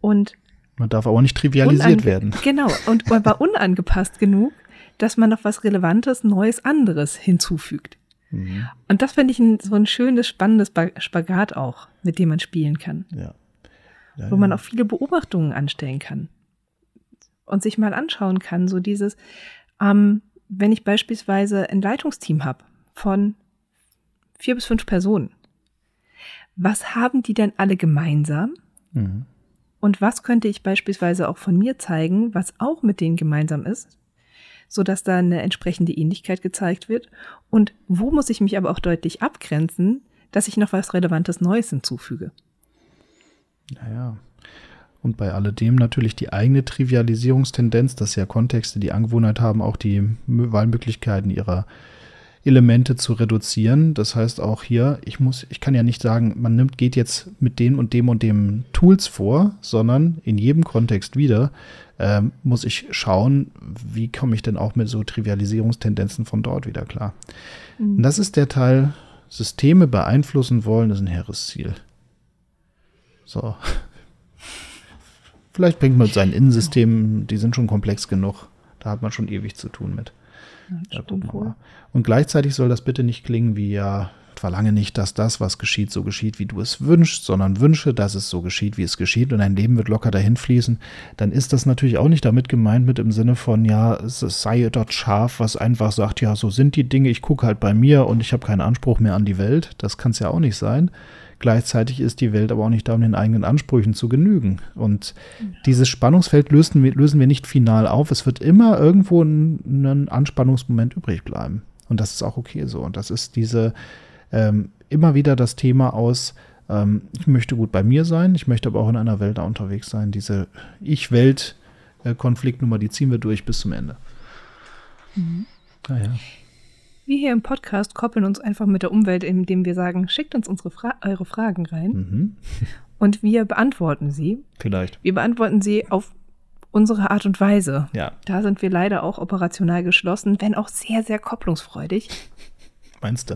Und man darf aber nicht trivialisiert werden. Genau, und aber unangepasst genug, dass man noch was Relevantes, Neues, anderes hinzufügt. Mhm. Und das finde ich ein, so ein schönes, spannendes Spagat auch, mit dem man spielen kann. Ja. Ja, wo man auch viele Beobachtungen anstellen kann. Und sich mal anschauen kann, so dieses, ähm, wenn ich beispielsweise ein Leitungsteam habe von vier bis fünf Personen, was haben die denn alle gemeinsam? Mhm. Und was könnte ich beispielsweise auch von mir zeigen, was auch mit denen gemeinsam ist, sodass da eine entsprechende Ähnlichkeit gezeigt wird? Und wo muss ich mich aber auch deutlich abgrenzen, dass ich noch was Relevantes Neues hinzufüge? Naja. Und bei alledem natürlich die eigene Trivialisierungstendenz, dass ja Kontexte die Angewohnheit haben, auch die Wahlmöglichkeiten ihrer Elemente zu reduzieren. Das heißt auch hier, ich muss, ich kann ja nicht sagen, man nimmt, geht jetzt mit dem und dem und dem Tools vor, sondern in jedem Kontext wieder äh, muss ich schauen, wie komme ich denn auch mit so Trivialisierungstendenzen von dort wieder klar. Mhm. Das ist der Teil, Systeme beeinflussen wollen, ist ein hehres Ziel. So. Vielleicht bringt man sein Innensystem, die sind schon komplex genug. Da hat man schon ewig zu tun mit. Ja, und gleichzeitig soll das bitte nicht klingen wie ja, verlange nicht, dass das, was geschieht, so geschieht, wie du es wünschst, sondern wünsche, dass es so geschieht, wie es geschieht und dein Leben wird locker dahin fließen, dann ist das natürlich auch nicht damit gemeint mit im Sinne von, ja, es sei dort scharf, was einfach sagt, ja, so sind die Dinge, ich gucke halt bei mir und ich habe keinen Anspruch mehr an die Welt. Das kann es ja auch nicht sein. Gleichzeitig ist die Welt aber auch nicht da, um den eigenen Ansprüchen zu genügen. Und ja. dieses Spannungsfeld lösen wir, lösen wir nicht final auf. Es wird immer irgendwo ein, ein Anspannungsmoment übrig bleiben. Und das ist auch okay so. Und das ist diese ähm, immer wieder das Thema aus, ähm, ich möchte gut bei mir sein, ich möchte aber auch in einer Welt da unterwegs sein. Diese Ich-Welt-Konfliktnummer, die ziehen wir durch bis zum Ende. Mhm. Naja. Wir hier im Podcast koppeln uns einfach mit der Umwelt, indem wir sagen, schickt uns unsere Fra eure Fragen rein Mhm. und wir beantworten sie. Vielleicht. Wir beantworten sie auf unsere Art und Weise. Ja. Da sind wir leider auch operational geschlossen, wenn auch sehr, sehr kopplungsfreudig. Meinst du?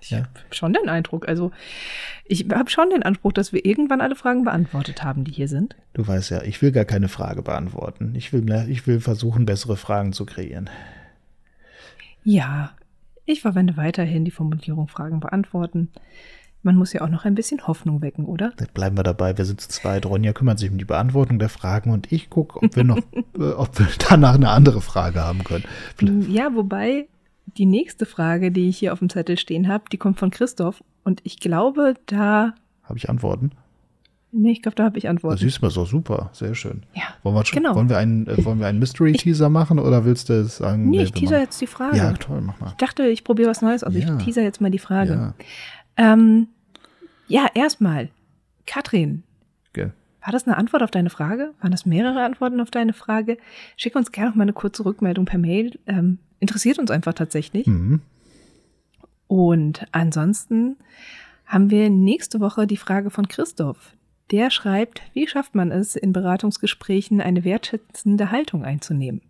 Ich Ja. habe schon den Eindruck, also ich habe schon den Anspruch, dass wir irgendwann alle Fragen beantwortet haben, die hier sind. Du weißt ja, ich will gar keine Frage beantworten. Ich will, ich will versuchen, bessere Fragen zu kreieren. Ja, ich verwende weiterhin die Formulierung Fragen beantworten. Man muss ja auch noch ein bisschen Hoffnung wecken, oder? Da bleiben wir dabei. Wir sind zu zweit. Ronja kümmert sich um die Beantwortung der Fragen und ich gucke, ob wir noch, äh, ob wir danach eine andere Frage haben können. Ja, wobei die nächste Frage, die ich hier auf dem Zettel stehen habe, die kommt von Christoph. Und ich glaube, da. Habe ich Antworten? Nee, ich glaube, da habe ich Antworten. siehst du, ist doch super. Sehr schön. Ja, Wollen wir, schon, genau. wollen wir einen, äh, wollen wir einen Mystery-Teaser machen oder willst du es sagen? Nee, nee, ich teaser machen- jetzt die Frage. Ja, toll, mach mal. Ich dachte, ich probiere was Neues aus. Ja. Ich teaser jetzt mal die Frage. Ja, Ähm, ja, erstmal. Katrin, gell. war das eine Antwort auf deine Frage? Waren das mehrere Antworten auf deine Frage? Schick uns gerne noch mal eine kurze Rückmeldung per Mail. Ähm, interessiert uns einfach tatsächlich. Mhm. Und ansonsten haben wir nächste Woche die Frage von Christoph. Der schreibt, wie schafft man es, in Beratungsgesprächen eine wertschätzende Haltung einzunehmen?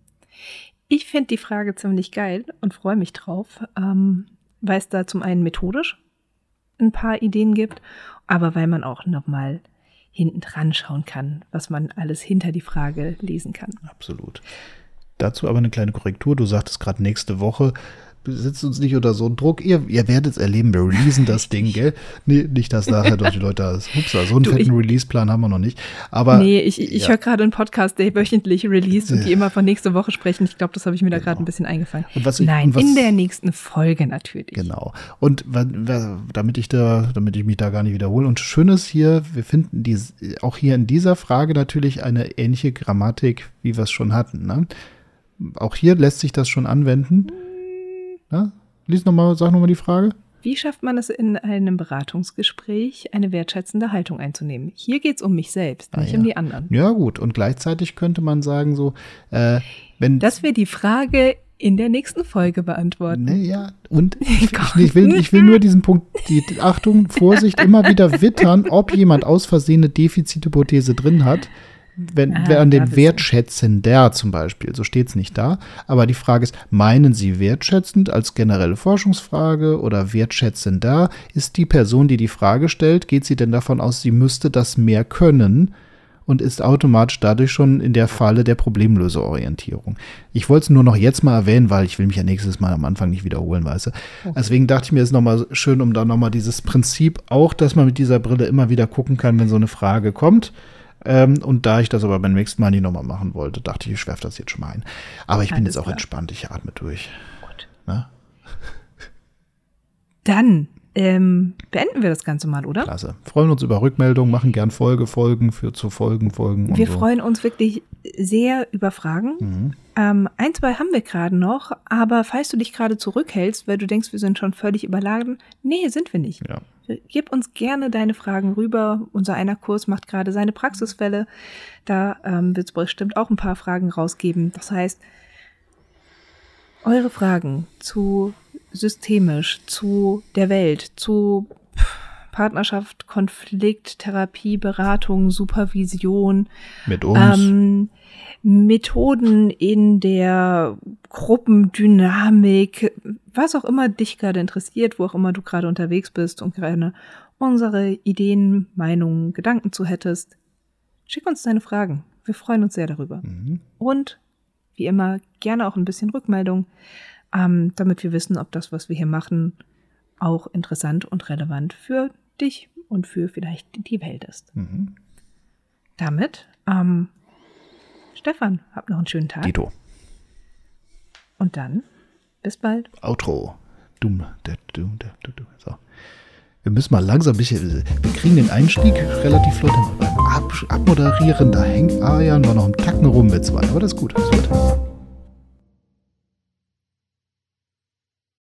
Ich finde die Frage ziemlich geil und freue mich drauf, ähm, weil es da zum einen methodisch ein paar Ideen gibt, aber weil man auch nochmal hinten dran schauen kann, was man alles hinter die Frage lesen kann. Absolut. Dazu aber eine kleine Korrektur. Du sagtest gerade nächste Woche. Setzt uns nicht unter so einen Druck. Ihr, ihr werdet es erleben, wir releasen das Ding, gell? Nee, nicht, dass nachher durch die Leute das. Upsa, so einen Du, fetten Release-Plan haben wir noch nicht. Aber nee, ich, ich ja. höre gerade einen Podcast, der wöchentlich released und die immer von nächste Woche sprechen. Ich glaube, das habe ich mir da gerade Genau. ein bisschen eingefangen. Ich- Nein, was- in der nächsten Folge natürlich. Genau. Und damit ich da, damit ich mich da gar nicht wiederhole. Und schön ist hier, wir finden die, auch hier in dieser Frage natürlich eine ähnliche Grammatik, wie wir es schon hatten. Ne? Auch hier lässt sich das schon anwenden. Na? Lies noch mal, sag nochmal die Frage. Wie schafft man es in einem Beratungsgespräch, eine wertschätzende Haltung einzunehmen? Hier geht es um mich selbst, Ah, nicht ja. um die anderen. Ja, gut. Und gleichzeitig könnte man sagen, so, äh, wenn. Dass wir die Frage in der nächsten Folge beantworten. Ne, ja, und ich, ich, will, ich will nur diesen Punkt, die Achtung, Vorsicht, immer wieder wittern, ob jemand aus Versehen eine Defizithypothese drin hat. Wenn, Ah, wer an den. Wertschätzender zum Beispiel, so steht es nicht da. Aber die Frage ist, meinen Sie wertschätzend als generelle Forschungsfrage oder wertschätzender? Ist die Person, die die Frage stellt, geht sie denn davon aus, sie müsste das mehr können? und ist automatisch dadurch schon in der Falle der Problemlöseorientierung. Ich wollte es nur noch jetzt mal erwähnen, weil ich will mich ja nächstes Mal am Anfang nicht wiederholen, weißt du. Deswegen dachte ich mir, es ist nochmal schön, um da nochmal dieses Prinzip auch, dass man mit dieser Brille immer wieder gucken kann, wenn so eine Frage kommt. Ähm, und da ich das aber beim nächsten Mal nicht nochmal machen wollte, dachte ich, ich werfe das jetzt schon mal ein. Aber ich bin Alles jetzt auch klar. entspannt, ich atme durch. Gut. Ne? Dann ähm, beenden wir das Ganze mal, oder? Klasse. Freuen uns über Rückmeldungen, machen gern Folge, Folgen für zu Folgen, Folgen. Wir so. freuen uns wirklich sehr über Fragen. Mhm. Ähm, ein, zwei haben wir gerade noch, aber falls du dich gerade zurückhältst, weil du denkst, wir sind schon völlig überladen, nee, sind wir nicht. Ja. Gib uns gerne deine Fragen rüber. Unser einer Kurs macht gerade seine Praxisfälle. Da ähm, wird es bestimmt auch ein paar Fragen rausgeben. Das heißt, eure Fragen zu systemisch, zu der Welt, zu Partnerschaft, Konflikt, Therapie, Beratung, Supervision, Mit uns. ähm, Methoden in der Gruppendynamik, was auch immer dich gerade interessiert, wo auch immer du gerade unterwegs bist und gerne unsere Ideen, Meinungen, Gedanken zu hättest, schick uns deine Fragen. Wir freuen uns sehr darüber. Mhm. Und wie immer gerne auch ein bisschen Rückmeldung, ähm, damit wir wissen, ob das, was wir hier machen, auch interessant und relevant für dich und für vielleicht die Welt ist. Mhm. Damit, ähm, Stefan, habt noch einen schönen Tag. Dito. Und dann, bis bald. Outro. Dumm. So. Wir müssen mal langsam ein bisschen. Wir kriegen den Einstieg relativ flott hin. Beim Ab Abmoderieren, da hängt Arjan war noch im Tacken rum mit zwei. Aber das ist gut. Ist